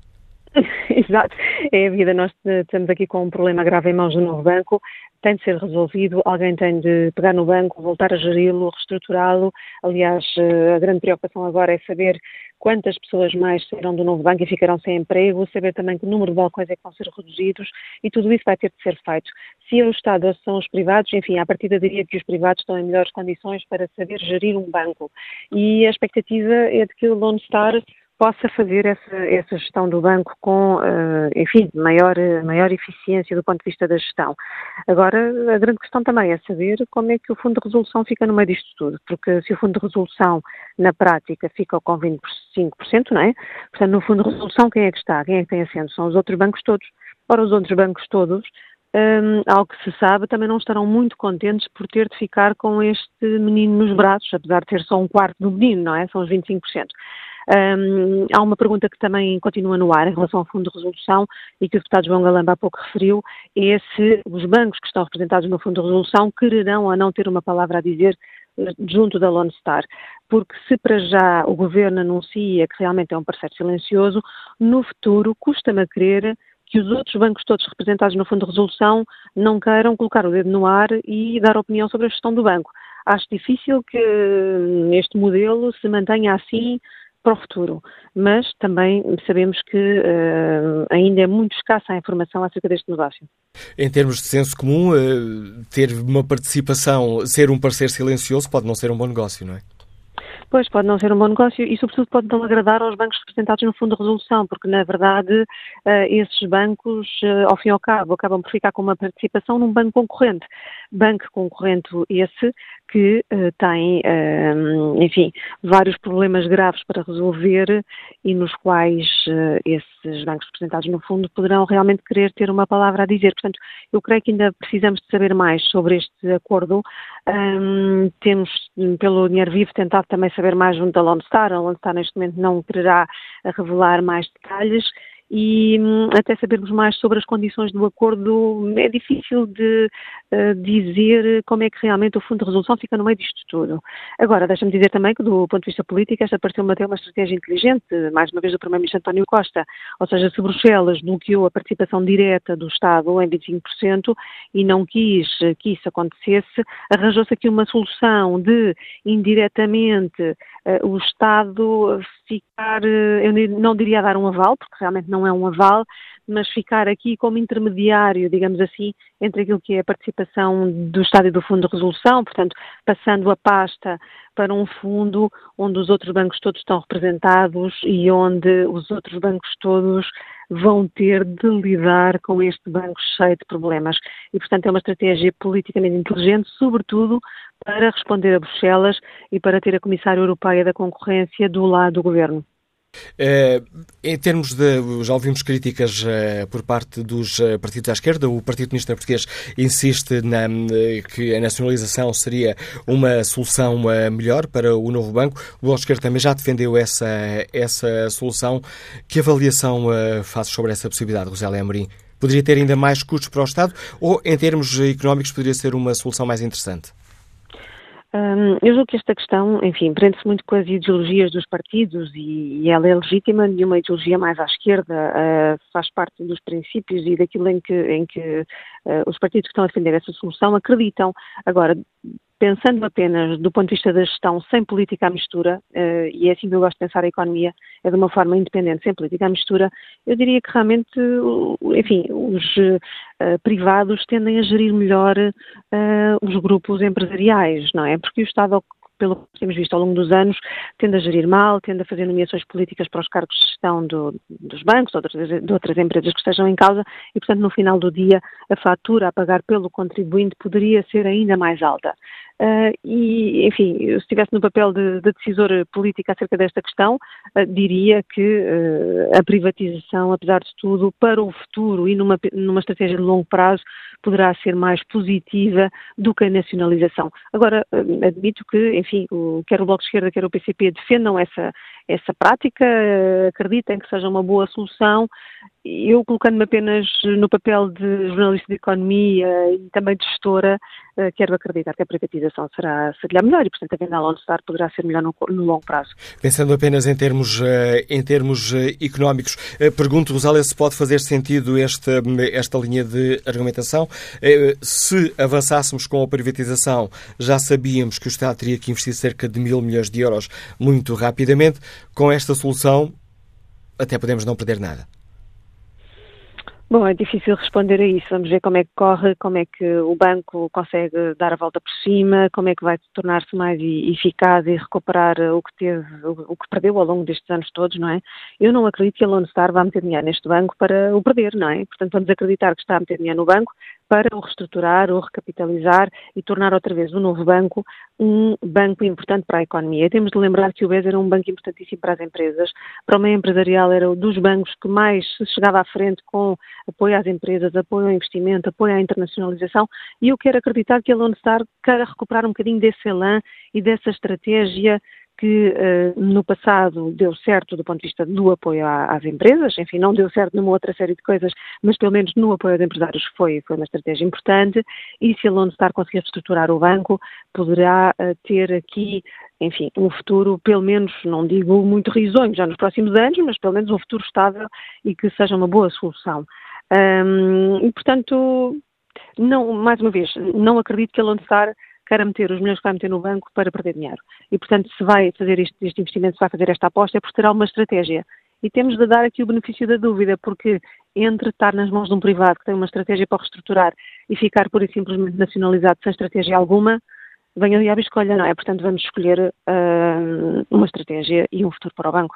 [laughs] Exato, é a vida. Nós estamos aqui com um problema grave em mãos do novo banco, tem de ser resolvido, alguém tem de pegar no banco, voltar a geri-lo, reestruturá-lo. Aliás, a grande preocupação agora é saber quantas pessoas mais saíram do novo banco e ficarão sem emprego, saber também que número de balcões é que vão ser reduzidos e tudo isso vai ter de ser feito. Se é o Estado ou são os privados, enfim, à partida diria que os privados estão em melhores condições para saber gerir um banco. E a expectativa é de que o Lone Star possa fazer essa, essa gestão do banco com, uh, enfim, maior, maior eficiência do ponto de vista da gestão. Agora, a grande questão também é saber como é que o Fundo de Resolução fica no meio disto tudo, porque se o Fundo de Resolução, na prática, fica com 25%, não é? Portanto, no Fundo de Resolução, quem é que está? Quem é que tem assento? São os outros bancos todos. Ora, os outros bancos todos, um, ao que se sabe, também não estarão muito contentes por ter de ficar com este menino nos braços, apesar de ter só um quarto do menino, não é? São os 25%. Um, há uma pergunta que também continua no ar em relação ao Fundo de Resolução e que o deputado João Galamba há pouco referiu, é se os bancos que estão representados no Fundo de Resolução quererão ou não ter uma palavra a dizer eh, junto da Lone Star, porque se para já o Governo anuncia que realmente é um parceiro silencioso, no futuro custa-me a crer que os outros bancos todos representados no Fundo de Resolução não queiram colocar o dedo no ar e dar opinião sobre a gestão do banco. Acho difícil que hum, este modelo se mantenha assim para o futuro, mas também sabemos que uh, ainda é muito escassa a informação acerca deste negócio. Em termos de senso comum, uh, ter uma participação, ser um parceiro silencioso pode não ser um bom negócio, não é? Pois, pode não ser um bom negócio e, sobretudo, pode não agradar aos bancos representados no Fundo de Resolução, porque, na verdade, uh, esses bancos, ao fim e ao cabo, acabam por ficar com uma participação num banco concorrente. Banco concorrente esse que uh, tem, enfim, vários problemas graves para resolver e nos quais esses bancos representados no fundo poderão realmente querer ter uma palavra a dizer. Portanto, eu creio que ainda precisamos de saber mais sobre este acordo. Um, temos, pelo Dinheiro Vivo, tentado também saber mais junto da Lone Star. A Lone Star, neste momento, não quererá revelar mais detalhes e hum, até sabermos mais sobre as condições do acordo é difícil de uh, dizer como é que realmente o Fundo de Resolução fica no meio disto tudo. Agora, deixa-me dizer também que do ponto de vista político esta pareceu-me até uma estratégia inteligente, mais uma vez do Primeiro-Ministro António Costa, ou seja, se Bruxelas bloqueou a participação direta do Estado em 25% e não quis que isso acontecesse, arranjou-se aqui uma solução de indiretamente uh, o Estado ficar, eu não diria dar um aval, porque realmente não é um aval, mas ficar aqui como intermediário, digamos assim, entre aquilo que é a participação do Estado e do Fundo de Resolução, portanto, passando a pasta para um fundo onde os outros bancos todos estão representados e onde os outros bancos todos vão ter de lidar com este banco cheio de problemas. E, portanto, é uma estratégia politicamente inteligente, sobretudo para responder a Bruxelas e para ter a Comissária Europeia da Concorrência do lado do governo. Uh, em termos de. Já ouvimos críticas uh, por parte dos uh, partidos à esquerda. O Partido Comunista Português insiste na, que a nacionalização seria uma solução melhor para o novo banco. O Bloco de Esquerda também já defendeu essa, essa solução. Que avaliação faz sobre essa possibilidade, Rosélia Amorim? Poderia ter ainda mais custos para o Estado ou, em termos económicos, poderia ser uma solução mais interessante? Eu julgo que esta questão, enfim, prende-se muito com as ideologias dos partidos e, e, ela é legítima, nenhuma ideologia mais à esquerda uh, faz parte dos princípios e daquilo em que, em que uh, os partidos que estão a defender essa solução acreditam. Agora, pensando apenas do ponto de vista da gestão, sem política à mistura, uh, e é assim que eu gosto de pensar a economia, é de uma forma independente, sem política à mistura, eu diria que realmente, enfim, os uh, privados tendem a gerir melhor uh, os grupos empresariais, não é? Porque o Estado pelo que temos visto ao longo dos anos, tende a gerir mal, tende a fazer nomeações políticas para os cargos de gestão do, dos bancos, ou de outras empresas que estejam em causa, e, portanto, no final do dia, a fatura a pagar pelo contribuinte poderia ser ainda mais alta. Uh, e, enfim, se estivesse no papel de, de decisor político acerca desta questão, uh, diria que uh, a privatização, apesar de tudo, para o futuro e numa, numa estratégia de longo prazo, poderá ser mais positiva do que a nacionalização. Agora, admito que, enfim, o, quer o Bloco de Esquerda, quer o PCP defendam essa, essa prática, acreditem que seja uma boa solução. Eu, colocando-me apenas no papel de jornalista de economia e também de gestora, eh, quero acreditar que a privatização será, será melhor e, portanto, a venda Lone Star poderá ser melhor no, no, longo prazo. Pensando apenas em termos, eh, em termos eh, económicos, pergunto, Rosália, se pode fazer sentido esta, esta linha de argumentação. Se avançássemos com a privatização, já sabíamos que o Estado teria que investir cerca de mil milhões de euros muito rapidamente. Com esta solução, até podemos não perder nada. Bom, é difícil responder a isso. Vamos ver como é que corre, como é que o banco consegue dar a volta por cima, como é que vai tornar-se mais eficaz e recuperar o que teve, o que perdeu ao longo destes anos todos, não é? Eu não acredito que a Lone Star vá meter dinheiro neste banco para o perder, não é? Portanto, vamos acreditar que está a meter dinheiro no banco para o reestruturar, o recapitalizar e tornar outra vez o novo banco um banco importante para a economia. E temos de lembrar que o BES era um banco importantíssimo para as empresas. Para o meio empresarial era um dos bancos que mais chegava à frente com apoio às empresas, apoio ao investimento, apoio à internacionalização e eu quero acreditar que a Lone Star quer recuperar um bocadinho desse elan e dessa estratégia que uh, no passado deu certo do ponto de vista do apoio às empresas, enfim, não deu certo numa outra série de coisas, mas pelo menos no apoio aos empresários foi, foi uma estratégia importante e se a Lone Star conseguir estruturar o banco, poderá uh, ter aqui, enfim, um futuro, pelo menos, não digo muito risonho já nos próximos anos, mas pelo menos um futuro estável e que seja uma boa solução. Um, e, portanto, não, mais uma vez, não acredito que a Lone Star queira meter os milhões que vai meter no banco para perder dinheiro. E, portanto, se vai fazer este, este investimento, se vai fazer esta aposta, é porque terá uma estratégia. E temos de dar aqui o benefício da dúvida, porque entre estar nas mãos de um privado que tem uma estratégia para reestruturar e ficar por e simplesmente nacionalizado sem estratégia alguma, venha o diabo escolha, não é? Portanto, vamos escolher uh, uma estratégia e um futuro para o banco.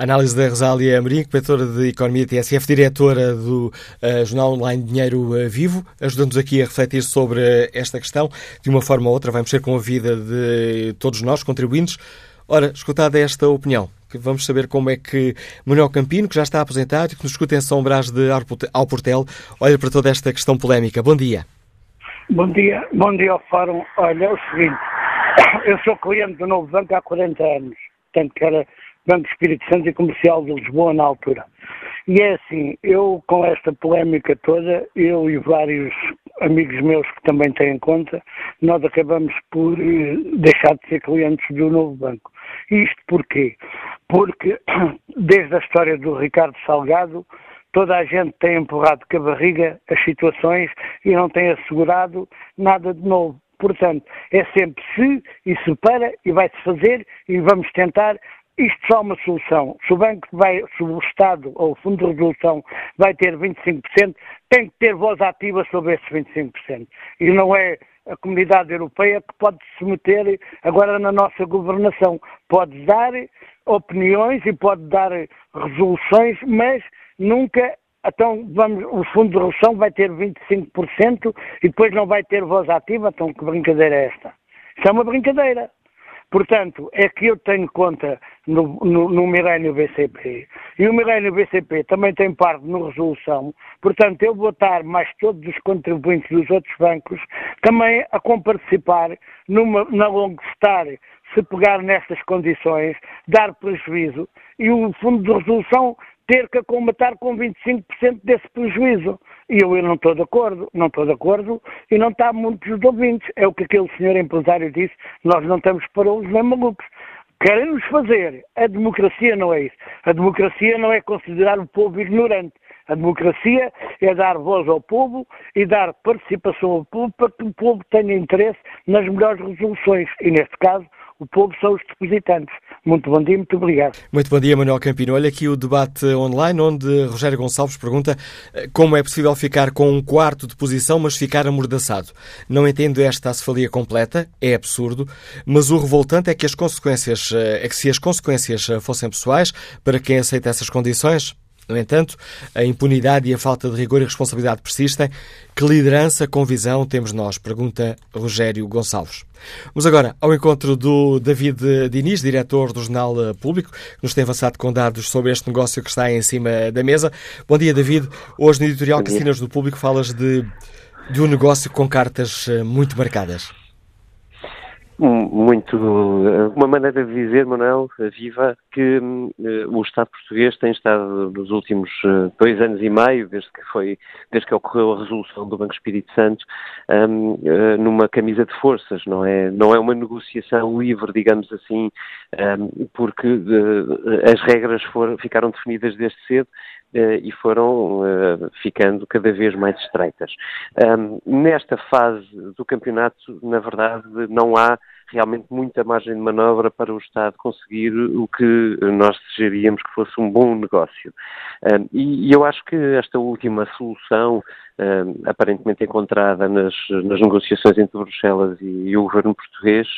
Análise da Rosália Amorim, coletora de Economia TSF, diretora do uh, jornal online Dinheiro uh, Vivo, ajudando-nos aqui a refletir sobre esta questão. De uma forma ou outra, vai mexer com a vida de todos nós, contribuintes. Ora, escutada esta opinião, vamos saber como é que Manuel Campino, que já está aposentado e que nos escuta em São Brás de Alportel, olha para toda esta questão polémica. Bom dia. Bom dia, bom dia ao Fórum. Olha, é o seguinte, [coughs] eu sou cliente do Novo Banco há 40 anos, tanto que era Banco Espírito Santo e Comercial de Lisboa na altura. E é assim, eu com esta polémica toda, eu e vários amigos meus que também têm conta, nós acabamos por eh, deixar de ser clientes do novo banco. Isto porquê? Porque [clears throat] desde a história do Ricardo Salgado, toda a gente tem empurrado com a barriga as situações e não tem assegurado nada de novo. Portanto, é sempre se e se para e vai-se fazer e vamos tentar. Isto só é uma solução. Se o banco vai, se o Estado ou o Fundo de Resolução vai ter 25%, tem que ter voz ativa sobre esses 25%. E não é a comunidade europeia que pode se meter agora na nossa governação. Pode dar opiniões e pode dar resoluções, mas nunca então vamos, o fundo de redução vai ter 25% e depois não vai ter voz ativa, então que brincadeira é esta? Isso é uma brincadeira. Portanto, é que eu tenho conta no, no, no Milênio BCP e o Milênio BCP também tem parte no Resolução, portanto, eu vou estar mais todos os contribuintes dos outros bancos também a comparticipar numa, na Longstar, se pegar nestas condições, dar prejuízo. E o Fundo de Resolução ter que combatar com 25% desse prejuízo. E eu, eu não estou de acordo, não estou de acordo e não está muitos ouvintes. É o que aquele senhor empresário disse, nós não estamos para os nem malucos. Querem-nos fazer. A democracia não é isso. A democracia não é considerar o povo ignorante. A democracia é dar voz ao povo e dar participação ao povo para que o povo tenha interesse nas melhores resoluções. E, neste caso, o povo são os depositantes. Muito bom dia, muito obrigado. Muito bom dia, Manuel Campino. Olha aqui o debate online, onde Rogério Gonçalves pergunta eh, como é possível ficar com um quarto de posição, mas ficar amordaçado. Não entendo esta acefalia completa, é absurdo, mas o revoltante é que as consequências, eh, é que se as consequências eh, fossem pessoais, para quem aceita essas condições, no entanto, a impunidade e a falta de rigor e responsabilidade persistem. Que liderança com visão temos nós? Pergunta Rogério Gonçalves. Vamos agora ao encontro do David Diniz, diretor do Jornal Público, que nos tem avançado com dados sobre este negócio que está em cima da mesa. Bom dia, David. Hoje no editorial que assinas do Público falas de, de um negócio com cartas eh, muito marcadas muito uma maneira de dizer, Manuel, viva, que uh, o Estado português tem estado nos últimos uh, dois anos e meio, desde que foi, desde que ocorreu a resolução do Banco Espírito Santo, um, uh, eh, numa camisa de forças, não é, não é uma negociação livre, digamos assim, um, porque as regras foram, ficaram definidas desde cedo e foram uh, ficando cada vez mais estreitas. Um, nesta fase do campeonato, na verdade, não há realmente muita margem de manobra para o Estado conseguir o que nós desejaríamos que fosse um bom negócio. E, eu acho que esta última solução, aparentemente encontrada nas, nas, negociações entre Bruxelas e, o governo português,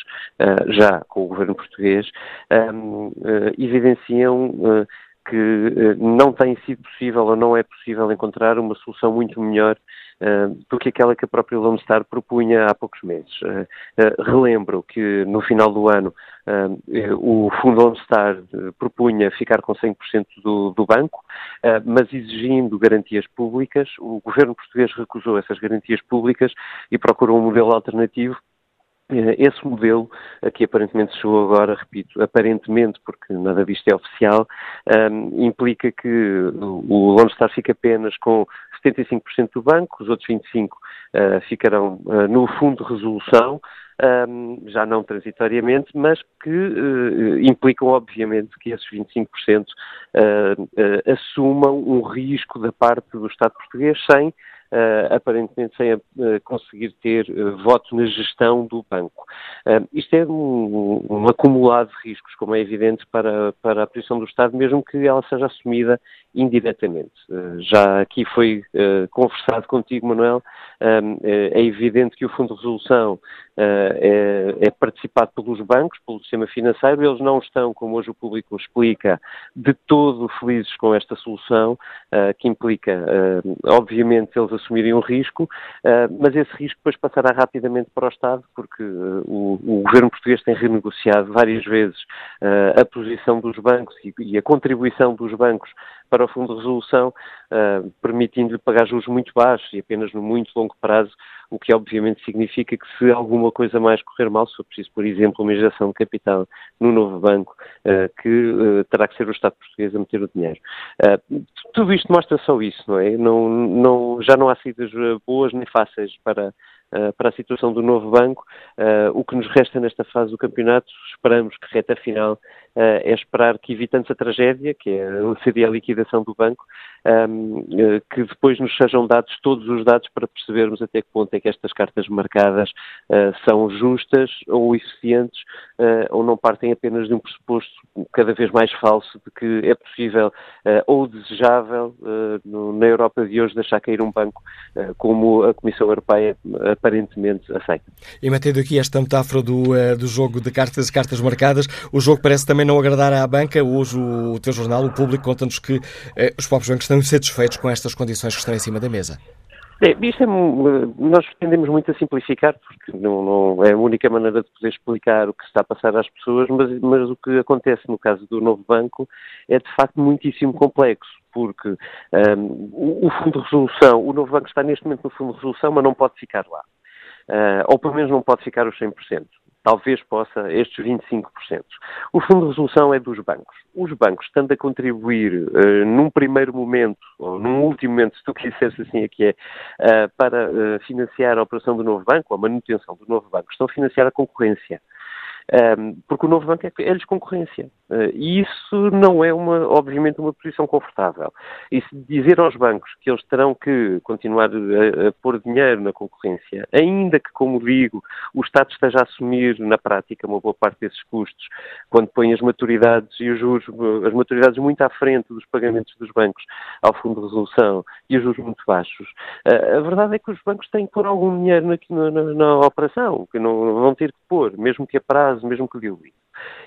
uh, já com o governo português, uh, evidenciam uh, que não tem sido possível ou não é possível encontrar uma solução muito melhor uh, do que aquela que a própria Lone Star propunha há poucos meses. Uh, relembro que no final do ano o Fundo Lone Star propunha ficar com 100% do, do banco, mas exigindo garantias públicas. O governo português recusou essas garantias públicas e procurou um modelo alternativo eh, esse modelo, que aparentemente chegou agora, repito, aparentemente, porque nada disto é oficial, um, implica que o Lone Star fica apenas com 75% do banco, os outros 25% uh, eh, ficarão uh, no fundo de resolução, um, já não transitoriamente, mas que uh, implicam, obviamente, que esses 25% assumam um risco da parte do Estado português sem uh, aparentemente sem uh, conseguir ter uh, voto na gestão do banco. isto é um, um, acumulado de riscos, como é evidente, para, para a posição do Estado, mesmo que ela seja assumida indiretamente. já aqui foi conversado contigo, Manuel, é evidente que o Fundo de Resolução é, é, participado pelos bancos, pelo sistema financeiro, eles não estão, como hoje o público explica, de todo felizes com esta solução, que implica, obviamente, eles assumirem um risco, mas esse risco depois passará rapidamente para o Estado, porque o, governo português tem renegociado várias vezes a posição dos bancos e, a contribuição dos bancos para o Fundo de Resolução, permitindo-lhe pagar juros muito baixos e apenas no muito longo prazo, o que obviamente significa que se alguma coisa mais correr mal, se for preciso, por exemplo, uma injeção de capital no novo banco, uh, que uh, terá que ser o Estado português a meter o dinheiro. Tudo isto mostra só isso, não é? Não, não, já não há saídas boas nem fáceis para para a situação do novo banco. Uh, o que nos resta nesta fase do campeonato, esperamos que reta final uh, é esperar que evitando a tragédia, que é seria a liquidação do banco, um, ehm, que depois nos sejam dados todos os dados para percebermos até que ponto é que estas cartas marcadas são justas ou eficientes ou não partem apenas de um pressuposto cada vez mais falso de que é possível ou desejável no, na Europa de hoje deixar cair um banco como a Comissão Europeia aparentemente aceita. E mantendo aqui esta metáfora do, uh, do jogo de cartas, cartas marcadas, o jogo parece também não agradar à banca. Hoje o, o teu jornal, o público, conta-nos que uh, os próprios bancos estão insatisfeitos com estas condições que estão em cima da mesa. É, isto é, nós tendemos muito a simplificar, porque não, não, é a única maneira de poder explicar o que está a passar às pessoas, mas, mas o que acontece no caso do novo banco é de facto muitíssimo complexo porque um, o, o, Fundo de Resolução, o novo banco está neste momento no Fundo de Resolução, mas não pode ficar lá. Uh, ou pelo menos não pode ficar os 100%. Talvez possa estes 25%. O Fundo de Resolução é dos bancos. Os bancos, estando a contribuir uh, num primeiro momento, ou num último momento, se tu [laughs] quiseres assim aqui é, uh, para financiar a operação do novo banco, a manutenção do novo banco, estão a financiar a concorrência. Um, porque o novo banco é, é-lhes concorrência. Uh, e isso não é, uma, obviamente, uma posição confortável. E se dizer aos bancos que eles terão que continuar a, a, pôr dinheiro na concorrência, ainda que, como digo, o Estado esteja a assumir na prática uma boa parte desses custos, quando põe as maturidades e os juros, as maturidades muito à frente dos pagamentos dos bancos ao Fundo de Resolução e os juros muito baixos, uh, a verdade é que os bancos têm que pôr algum dinheiro na, na, na operação, que não vão ter que pôr, mesmo que a prazo mesmo que diluído.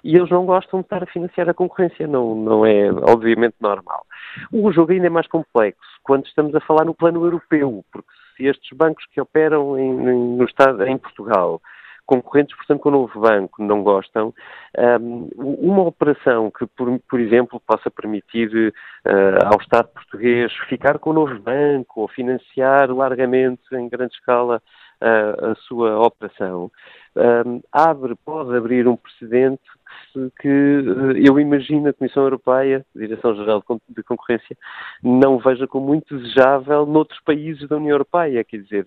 E eles não gostam de estar a financiar a concorrência, não, não é obviamente normal. O jogo ainda é mais complexo quando estamos a falar no plano europeu, porque se estes bancos que operam em, no estado, em Portugal concorrentes, portanto, com o novo banco não gostam. Um, uma operação que, por, por exemplo, possa permitir uh, ao Estado português ficar com o novo banco ou financiar largamente, em grande escala, uh, a sua operação, um, abre, pode abrir um precedente que eh, eu imagino a Comissão Europeia, Direção-Geral de Concorrência, não veja como muito desejável noutros países da União Europeia. Quer dizer,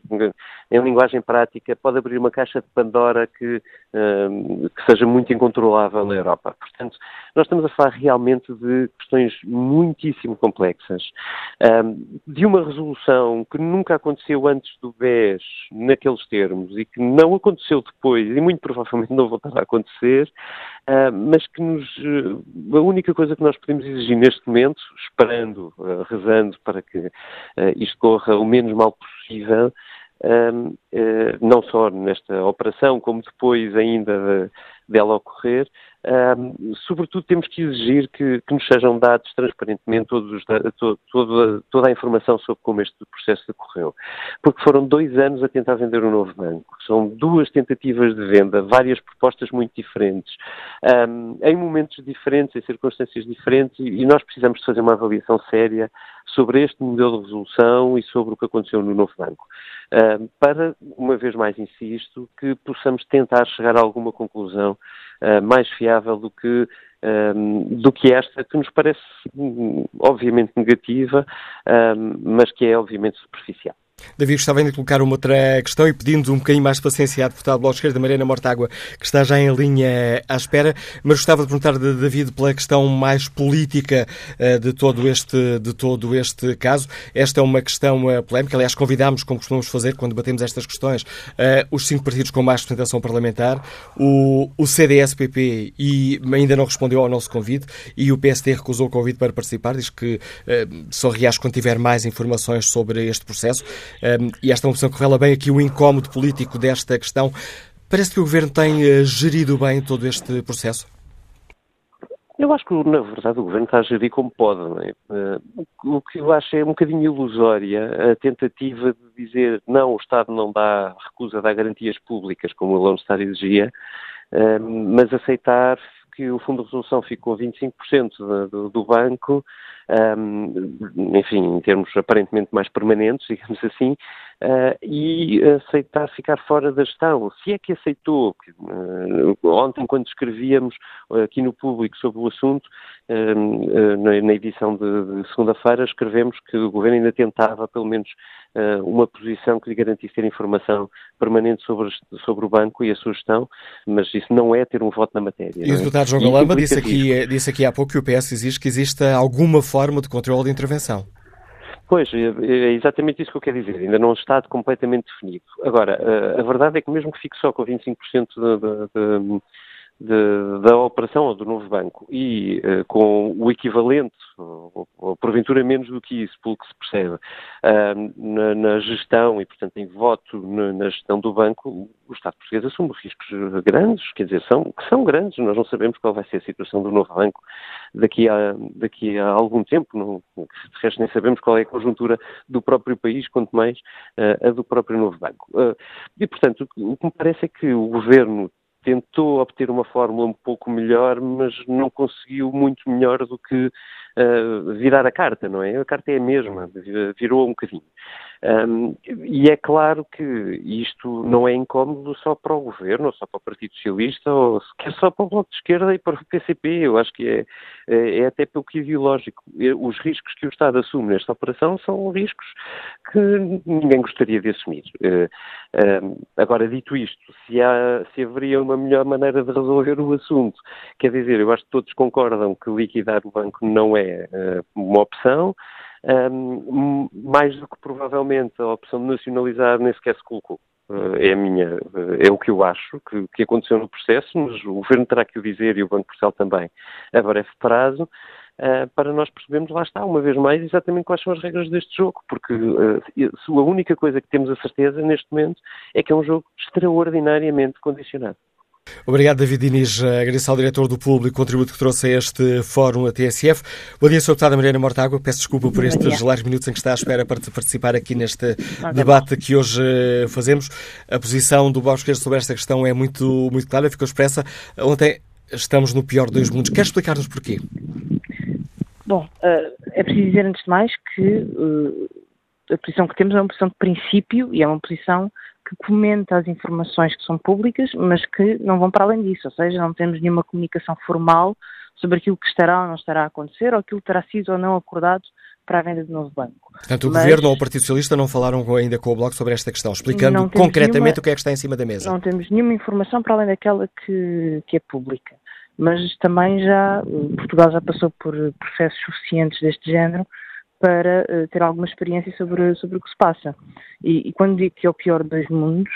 em linguagem prática, pode abrir uma caixa de Pandora que, um, que seja muito incontrolável na Europa. Portanto, nós estamos a falar realmente de questões muitíssimo complexas, de uma resolução que nunca aconteceu antes do BES naqueles termos e que não aconteceu depois e muito provavelmente não voltará a acontecer, uh, mas que nos. Uh, a única coisa que nós podemos exigir neste momento, esperando, uh, rezando para que isto corra o menos mal possível, não só nesta operação, como depois ainda de, dela ocorrer, sobretudo temos que exigir que, que, nos sejam dados transparentemente todos os, todo, toda, toda a informação sobre como este processo decorreu. Porque foram dois anos a tentar vender um novo banco. São duas tentativas de venda, várias propostas muito diferentes, em momentos diferentes, em circunstâncias diferentes, e nós precisamos de fazer uma avaliação séria sobre este modelo de resolução e sobre o que aconteceu no novo banco. Para, uma vez mais insisto, que possamos tentar chegar a alguma conclusão uh, mais fiável do que, um, do que esta, que nos parece hum, obviamente negativa, um, mas que é obviamente superficial. David, gostava ainda de colocar uma outra questão e pedindo um bocadinho mais de paciência à deputada Bloco Esquerda, Mariana Mortágua, que está já em linha à espera, mas gostava de perguntar David pela questão mais política uh, de, todo este, de todo este caso. Esta é uma questão uh, polémica, aliás, convidámos, como costumamos fazer quando debatemos estas questões, os cinco partidos com mais representação parlamentar, o, o CDS-PP e ainda não respondeu ao nosso convite e o PSD recusou o convite para participar, diz que só reage quando tiver mais informações sobre este processo e esta é uma opção que revela bem aqui o incómodo político desta questão. Parece que o Governo tem eh, gerido bem todo este processo? Eu acho que, na verdade, o Governo está a gerir como pode. É? Eh, o que eu acho é um bocadinho ilusória a tentativa de dizer não, o Estado não dá, recusa dar garantias públicas, como o Lone Star exigia, mas aceitar que o Fundo de Resolução ficou a 25% do, do banco, um, enfim, em termos aparentemente mais permanentes, [laughs] digamos assim, uh, e aceitar ficar fora da gestão. Se é que aceitou, uh, ontem quando escrevíamos aqui no público sobre o assunto, na, na, edição de, de segunda-feira, escrevemos que o Governo ainda tentava, pelo menos, uma posição que lhe garantisse ter informação permanente sobre, sobre o banco e a sua gestão, mas isso não é ter um voto na matéria. E o é? deputado João Galamba disse aqui, disse aqui há pouco que o PS exige que exista alguma forma de controle de intervenção. Pois, é, é exatamente isso que eu quero dizer. Ainda não está completamente definido. Agora, a verdade é que mesmo que fique só com 25% de, de, de, da operação ou do novo banco e uh, com o equivalente, ou, ou, porventura menos do que isso, pelo que se percebe, uh, na, na, gestão e, portanto, em voto na, na, gestão do banco, o Estado português assume riscos grandes, quer dizer, são, que são grandes. Nós não sabemos qual vai ser a situação do novo banco daqui a, daqui a algum tempo. Não, de resto, nem sabemos qual é a conjuntura do próprio país, quanto mais uh, a do próprio novo banco. e, portanto, o que me parece é que o governo tentou obter uma fórmula um pouco melhor, mas não conseguiu muito melhor do que uh, virar a carta, não é? A carta é a mesma, virou um bocadinho. Um, e é claro que isto não é incómodo só para o governo, ou só para o Partido Socialista, ou sequer só para o Bloco de Esquerda e para o PCP. Eu acho que é, é, é até pelo que ideológico. Os riscos que o Estado assume nesta operação são riscos que ninguém gostaria de assumir. Uh, agora, dito isto, se, há, se haveria uma melhor maneira de resolver o assunto, quer dizer, eu acho que todos concordam que liquidar o banco não é uh, uma opção. Um, mais do que provavelmente a opção de nacionalizar nem sequer se colocou. Uh, é a minha, uh, é o que eu acho que, que, aconteceu no processo, mas o Governo terá que o dizer e o Banco Portugal também a breve prazo, uh, para nós percebermos, lá está, uma vez mais, exatamente quais são as regras deste jogo, porque a única coisa que temos a certeza neste momento é que é um jogo extraordinariamente condicionado. Obrigado, David Diniz. Agradeço ao diretor do Público o contributo que trouxe a este fórum, a TSF. Bom dia, Sr. Deputada Mariana Mortágua. Peço desculpa por estes largos minutos em que está à espera para participar aqui neste debate que hoje eh, fazemos. A posição do Bosque sobre esta questão é muito, muito clara, ficou expressa. Ontem estamos no pior dos mundos. Quer explicar-nos porquê? Bom, eh, é preciso dizer antes de mais que eh, a posição que temos é uma posição de princípio e é uma posição que comenta as informações que são públicas, mas que não vão para além disso, ou seja, não temos nenhuma comunicação formal sobre aquilo que estará ou não estará a acontecer, ou aquilo que terá sido ou não acordado para a venda do novo banco. Portanto, o mas, Governo ou o Partido Socialista não falaram ainda com o Bloco sobre esta questão, explicando concretamente nenhuma, o que é que está em cima da mesa. Não temos nenhuma informação para além daquela que, que é pública. Mas também já, Portugal já passou por processos suficientes deste género para uh, ter alguma experiência sobre, sobre o que se passa. E, e, quando digo que é o pior dos mundos,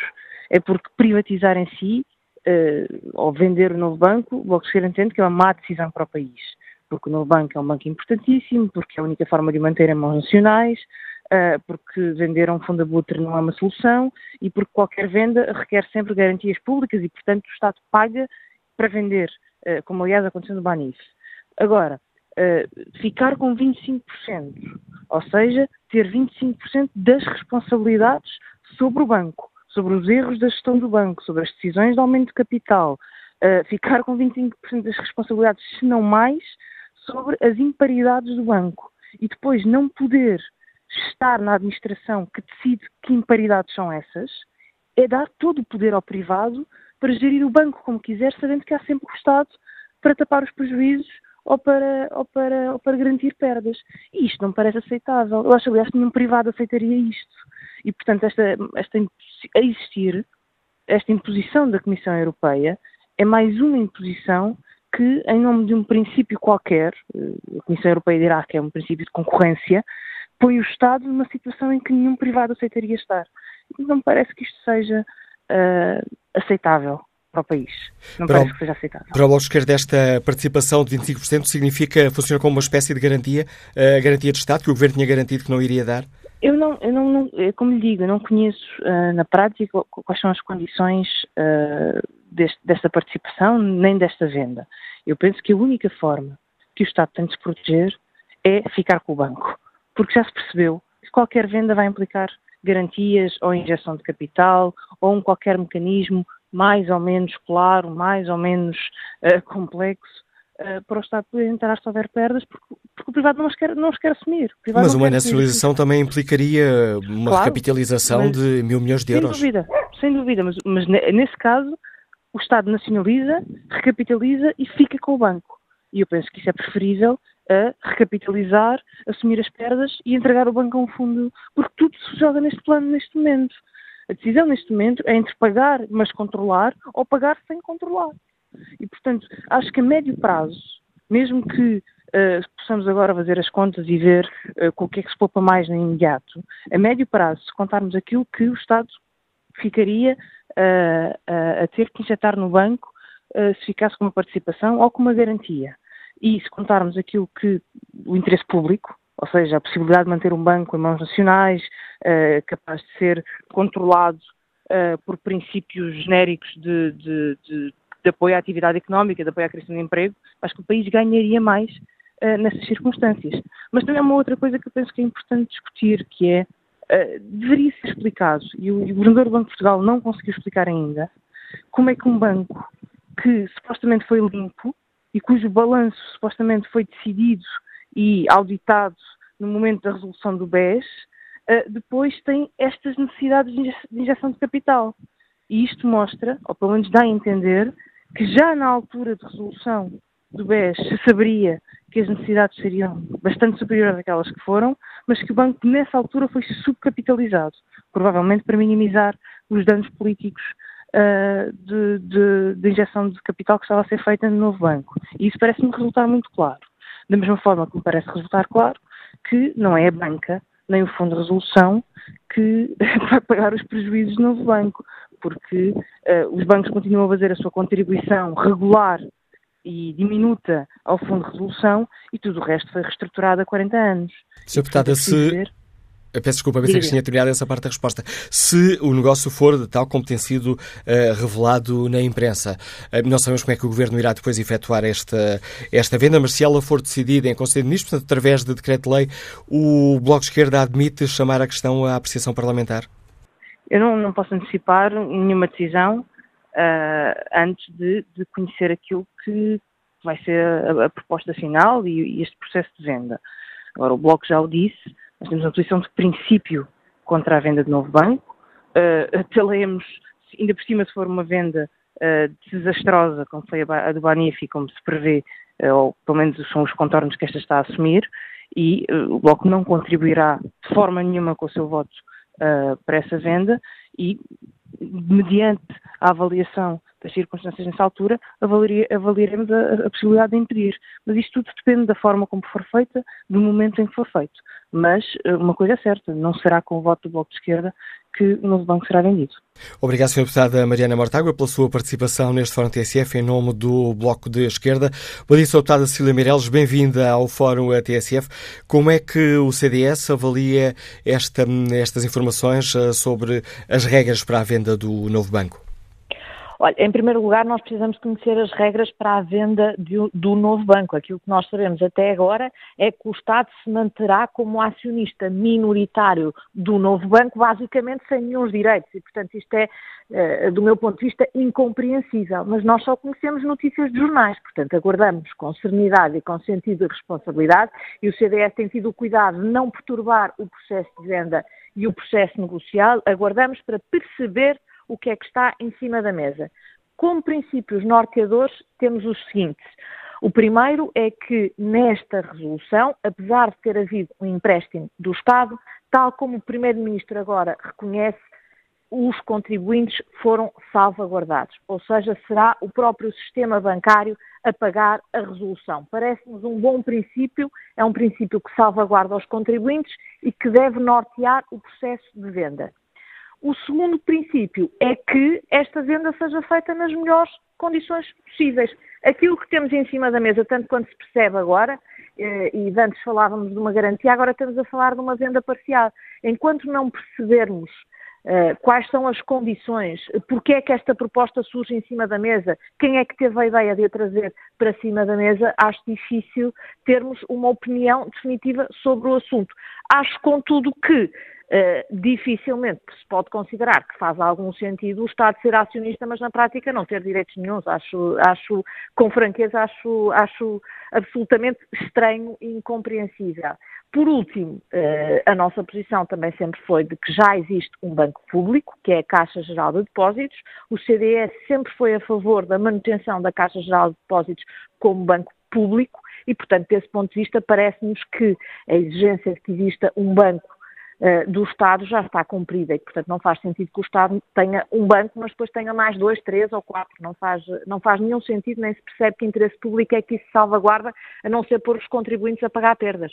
é porque privatizar em si, uh, ou vender o novo banco, o Bloco Esquerda entende que é uma má decisão para o país. Porque o novo banco é um banco importantíssimo, porque é a única forma de manter em mãos nacionais, uh, porque vender um fundo abutre não é uma solução e porque qualquer venda requer sempre garantias públicas e, portanto, o Estado paga para vender, como aliás aconteceu no Banif. Agora, uh, ficar com 25%, ou seja, ter 25% das responsabilidades sobre o banco, sobre os erros da gestão do banco, sobre as decisões de aumento de capital, uh, ficar com 25% das responsabilidades, se não mais, sobre as imparidades do banco. E depois não poder estar na administração que decide que imparidades são essas, é dar todo o poder ao privado para gerir o banco como quiser, sabendo que há sempre o Estado para tapar os prejuízos ou para, ou para, ou para garantir perdas. E isto não me parece aceitável. Eu acho, aliás, que nenhum privado aceitaria isto. E, portanto, esta, esta, a existir, esta imposição da Comissão Europeia é mais uma imposição que, em nome de um princípio qualquer, eh, a Comissão Europeia dirá que é um princípio de concorrência, põe o Estado numa situação em que nenhum privado aceitaria estar. Não me parece que isto seja uh, aceitável para o país. Não para parece o, que seja aceitável. Para o Bloco Esquerdo, esta participação de 25% significa, funciona como uma espécie de garantia, a garantia de Estado que o Governo tinha garantido que não iria dar? Eu não, eu não, não como lhe digo, eu não conheço uh, na prática quais são as condições uh, deste, desta participação nem desta venda. Eu penso que a única forma que o Estado tem de se proteger é ficar com o banco, porque já se percebeu que qualquer venda vai implicar garantias ou injeção de capital ou um qualquer mecanismo mais ou menos claro, mais ou menos uh, complexo, uh, para o Estado poder entrar se houver perdas, porque, porque, o privado não os quer, não os quer assumir. Mas uma nacionalização também implicaria uma claro, recapitalização de mil milhões de euros. Sem dúvida, sem dúvida, mas, mas nesse caso o Estado nacionaliza, recapitaliza e fica com o banco. E eu penso que isso é preferível a recapitalizar, assumir as perdas e entregar o banco a um fundo, porque tudo se joga neste plano neste momento. A decisão neste momento é entre pagar, mas controlar, ou pagar sem controlar. E, portanto, acho que a médio prazo, mesmo que uh, possamos agora fazer as contas e ver uh, com o que é que se poupa mais no imediato, a médio prazo, se contarmos aquilo que o Estado ficaria uh, a ter que injetar no banco se ficasse com uma participação ou com uma garantia. E se contarmos aquilo que o interesse público, ou seja, a possibilidade de manter um banco em mãos nacionais, uh, capaz de ser controlado uh, por princípios genéricos de, de, de, de, apoio à atividade económica, de apoio à criação de emprego, acho que o país ganharia mais uh, nessas circunstâncias. Mas também há uma outra coisa que eu penso que é importante discutir, que é, deveria ser explicado, e o, o Governador do Banco de Portugal não conseguiu explicar ainda, como é que um banco que supostamente foi limpo e cujo balanço supostamente foi decidido e auditado no momento da resolução do BES, uh, depois tem estas necessidades de injeção de capital. E isto mostra, ou pelo menos dá a entender, que já na altura de resolução do BES se saberia que as necessidades seriam bastante superiores àquelas que foram, mas que o banco nessa altura foi subcapitalizado, provavelmente para minimizar os danos políticos uh, de, de, de, injeção de capital que estava a ser feita no novo banco. E isso parece-me resultar muito claro. Da mesma forma que me parece resultar claro que não é a banca nem o Fundo de Resolução que [laughs] vai pagar os prejuízos do novo banco, porque uh, os bancos continuam a fazer a sua contribuição regular e diminuta ao Fundo de Resolução e tudo o resto foi reestruturado há 40 anos. Sr. Deputada, se, Peço desculpa, pensei que tinha terminado essa parte da resposta. Se o negócio for de tal como tem sido uh, revelado na imprensa, uh, não sabemos como é que o Governo irá depois efetuar esta, esta venda, mas se ela for decidida em Conselho de Ministros, portanto, através de decreto-lei, o Bloco de Esquerda admite chamar a questão à apreciação parlamentar? Eu não, não posso antecipar nenhuma decisão uh, antes de, de, conhecer aquilo que vai ser a, a proposta final e, e este processo de venda. Agora, o Bloco já o disse, nós temos uma posição de princípio contra a venda de novo banco. Uh, apelemos, ainda por cima, se for uma venda uh, desastrosa, como foi a, do Banifi, como se prevê, uh, ou pelo menos são os contornos que esta está a assumir, e o Bloco não contribuirá de forma nenhuma com o seu voto para essa venda e, mediante a avaliação das circunstâncias nessa altura, avaliaremos a, a, possibilidade de impedir. Mas isto tudo depende da forma como for feita, do momento em que for feito. Mas eh, uma coisa é certa, não será com o voto do Bloco de Esquerda que o novo banco será vendido. Obrigado, Sra. Deputada Mariana Mortágua, pela sua participação neste Fórum TSF em nome do Bloco de Esquerda. Bom dia, Sra. Deputada Cília Mireles, bem-vinda ao Fórum TSF. Como é que o CDS avalia esta, estas informações eh, sobre as regras para a venda do novo banco? Olha, em primeiro lugar, nós precisamos conhecer as regras para a venda de, do novo banco. Aquilo que nós sabemos até agora é que o Estado se manterá como acionista minoritário do novo banco, basicamente sem nenhum direitos. E, portanto, isto é, eh, do meu ponto de vista, incompreensível. Mas nós só conhecemos notícias de jornais, portanto, aguardamos com serenidade e com sentido de responsabilidade. E o CDS tem tido o cuidado de não perturbar o processo de venda e o processo negocial. Aguardamos para perceber o que é que está em cima da mesa. Como princípios norteadores, temos os seguintes. O primeiro é que nesta resolução, apesar de ter havido um empréstimo do Estado, tal como o Primeiro-Ministro agora reconhece, os contribuintes foram salvaguardados, ou seja, será o próprio sistema bancário a pagar a resolução. Parece-nos um bom princípio, é um princípio que salvaguarda os contribuintes e que deve nortear o processo de venda. O segundo princípio é que esta venda seja feita nas melhores condições possíveis. Aquilo que temos em cima da mesa, tanto quanto se percebe agora, eh, e antes falávamos de uma garantia, agora estamos a falar de uma venda parcial. Enquanto não percebermos uh, quais são as condições, porque é que esta proposta surge em cima da mesa, quem é que teve a ideia de a trazer para cima da mesa, acho difícil termos uma opinião definitiva sobre o assunto. Acho, contudo, que uh, dificilmente se pode considerar que faz algum sentido o Estado ser acionista, mas na prática não ter direitos nenhums. Acho, acho com franqueza, acho, acho absolutamente estranho e incompreensível. Por último, uh, a nossa posição também sempre foi de que já existe um banco público, que é a Caixa Geral de Depósitos. O CDS sempre foi a favor da manutenção da Caixa Geral de Depósitos como banco público e, portanto, desse ponto de vista, parece-nos que a exigência de que exista um banco do Estado já está cumprida e, portanto, não faz sentido que o Estado tenha um banco, mas depois tenha mais dois, três ou quatro. Não faz, não faz nenhum sentido, nem se percebe que interesse público é que isso salvaguarda, a não ser pôr os contribuintes a pagar perdas.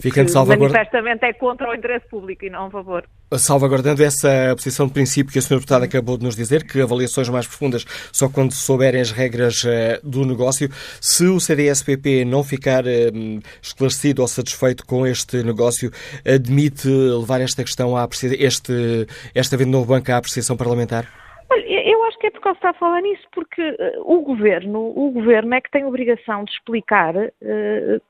Ficando salvaguarda... manifestamente é contra o interesse público e não a favor. Salvaguardando essa posição de princípio que a Sra. Deputada acabou de nos dizer, que avaliações mais profundas só quando souberem as regras uh, do negócio, se o CDS-PP não ficar uh, esclarecido ou satisfeito com este negócio, admite levar esta questão à este, esta venda do novo banco à apreciação parlamentar? Eu acho que é por causa de estar a falar nisso, porque uh, o governo, o governo é que tem a obrigação de explicar uh,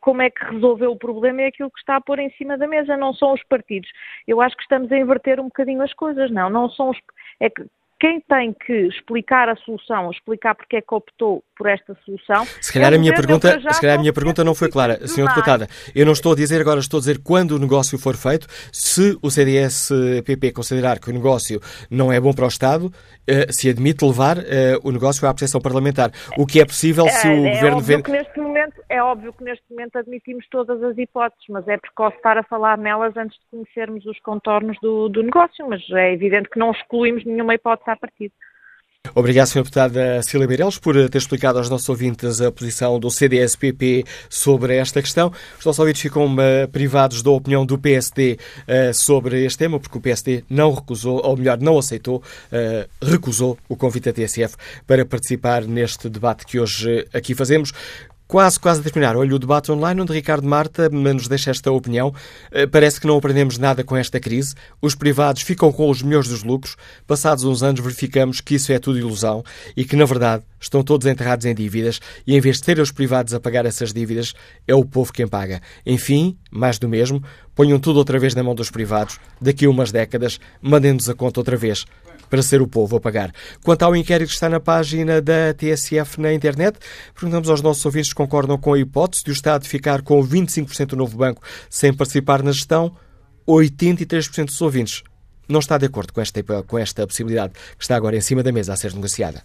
como é que resolveu o problema e aquilo que está a pôr em cima da mesa, não são os partidos. Eu acho que estamos a inverter um bocadinho as coisas, não, não são os é que quem tem que explicar a solução, explicar porque é que optou por esta solução. Se calhar a minha pergunta, se calhar a minha pergunta não foi clara, Sr. Deputada. Eu não estou a dizer agora, estou a dizer quando o negócio for feito, se o CDS-PP considerar que o negócio não é bom para o Estado, eh, se admite levar eh, o negócio à apreciação parlamentar. O que é possível se o é, é governo vende. Momento, é óbvio que neste momento admitimos todas as hipóteses, mas é precoce estar a falar nelas antes de conhecermos os contornos do, do negócio, mas é evidente que não excluímos nenhuma hipótese à partida. Obrigado, Sr. Deputada Cília Meireles, por ter explicado aos nossos ouvintes a posição do CDS-PP sobre esta questão. Os nossos ouvintes ficam uh, privados da opinião do PSD eh, sobre este tema, porque o PSD não recusou, ou melhor, não aceitou, recusou o convite da TSF para participar neste debate que hoje aqui fazemos. Quase, quase a terminar. Olha o debate online onde Ricardo Marta nos deixa esta opinião. Eh, parece que não aprendemos nada com esta crise. Os privados ficam com os melhores dos lucros. Passados uns anos verificamos que isso é tudo ilusão e que, na verdade, estão todos enterrados em dívidas e, em vez de terem os privados a pagar essas dívidas, é o povo quem paga. Enfim, mais do mesmo, ponham tudo outra vez na mão dos privados. Daqui a umas décadas, mandem-nos a conta outra vez para ser o povo a pagar. Quanto ao inquérito que está na página da TSF na internet, perguntamos aos nossos ouvintes se concordam com a hipótese de o Estado ficar com 25% do novo banco sem participar na gestão. 83% dos ouvintes não está de acordo com esta, com esta possibilidade que está agora em cima da mesa a ser negociada.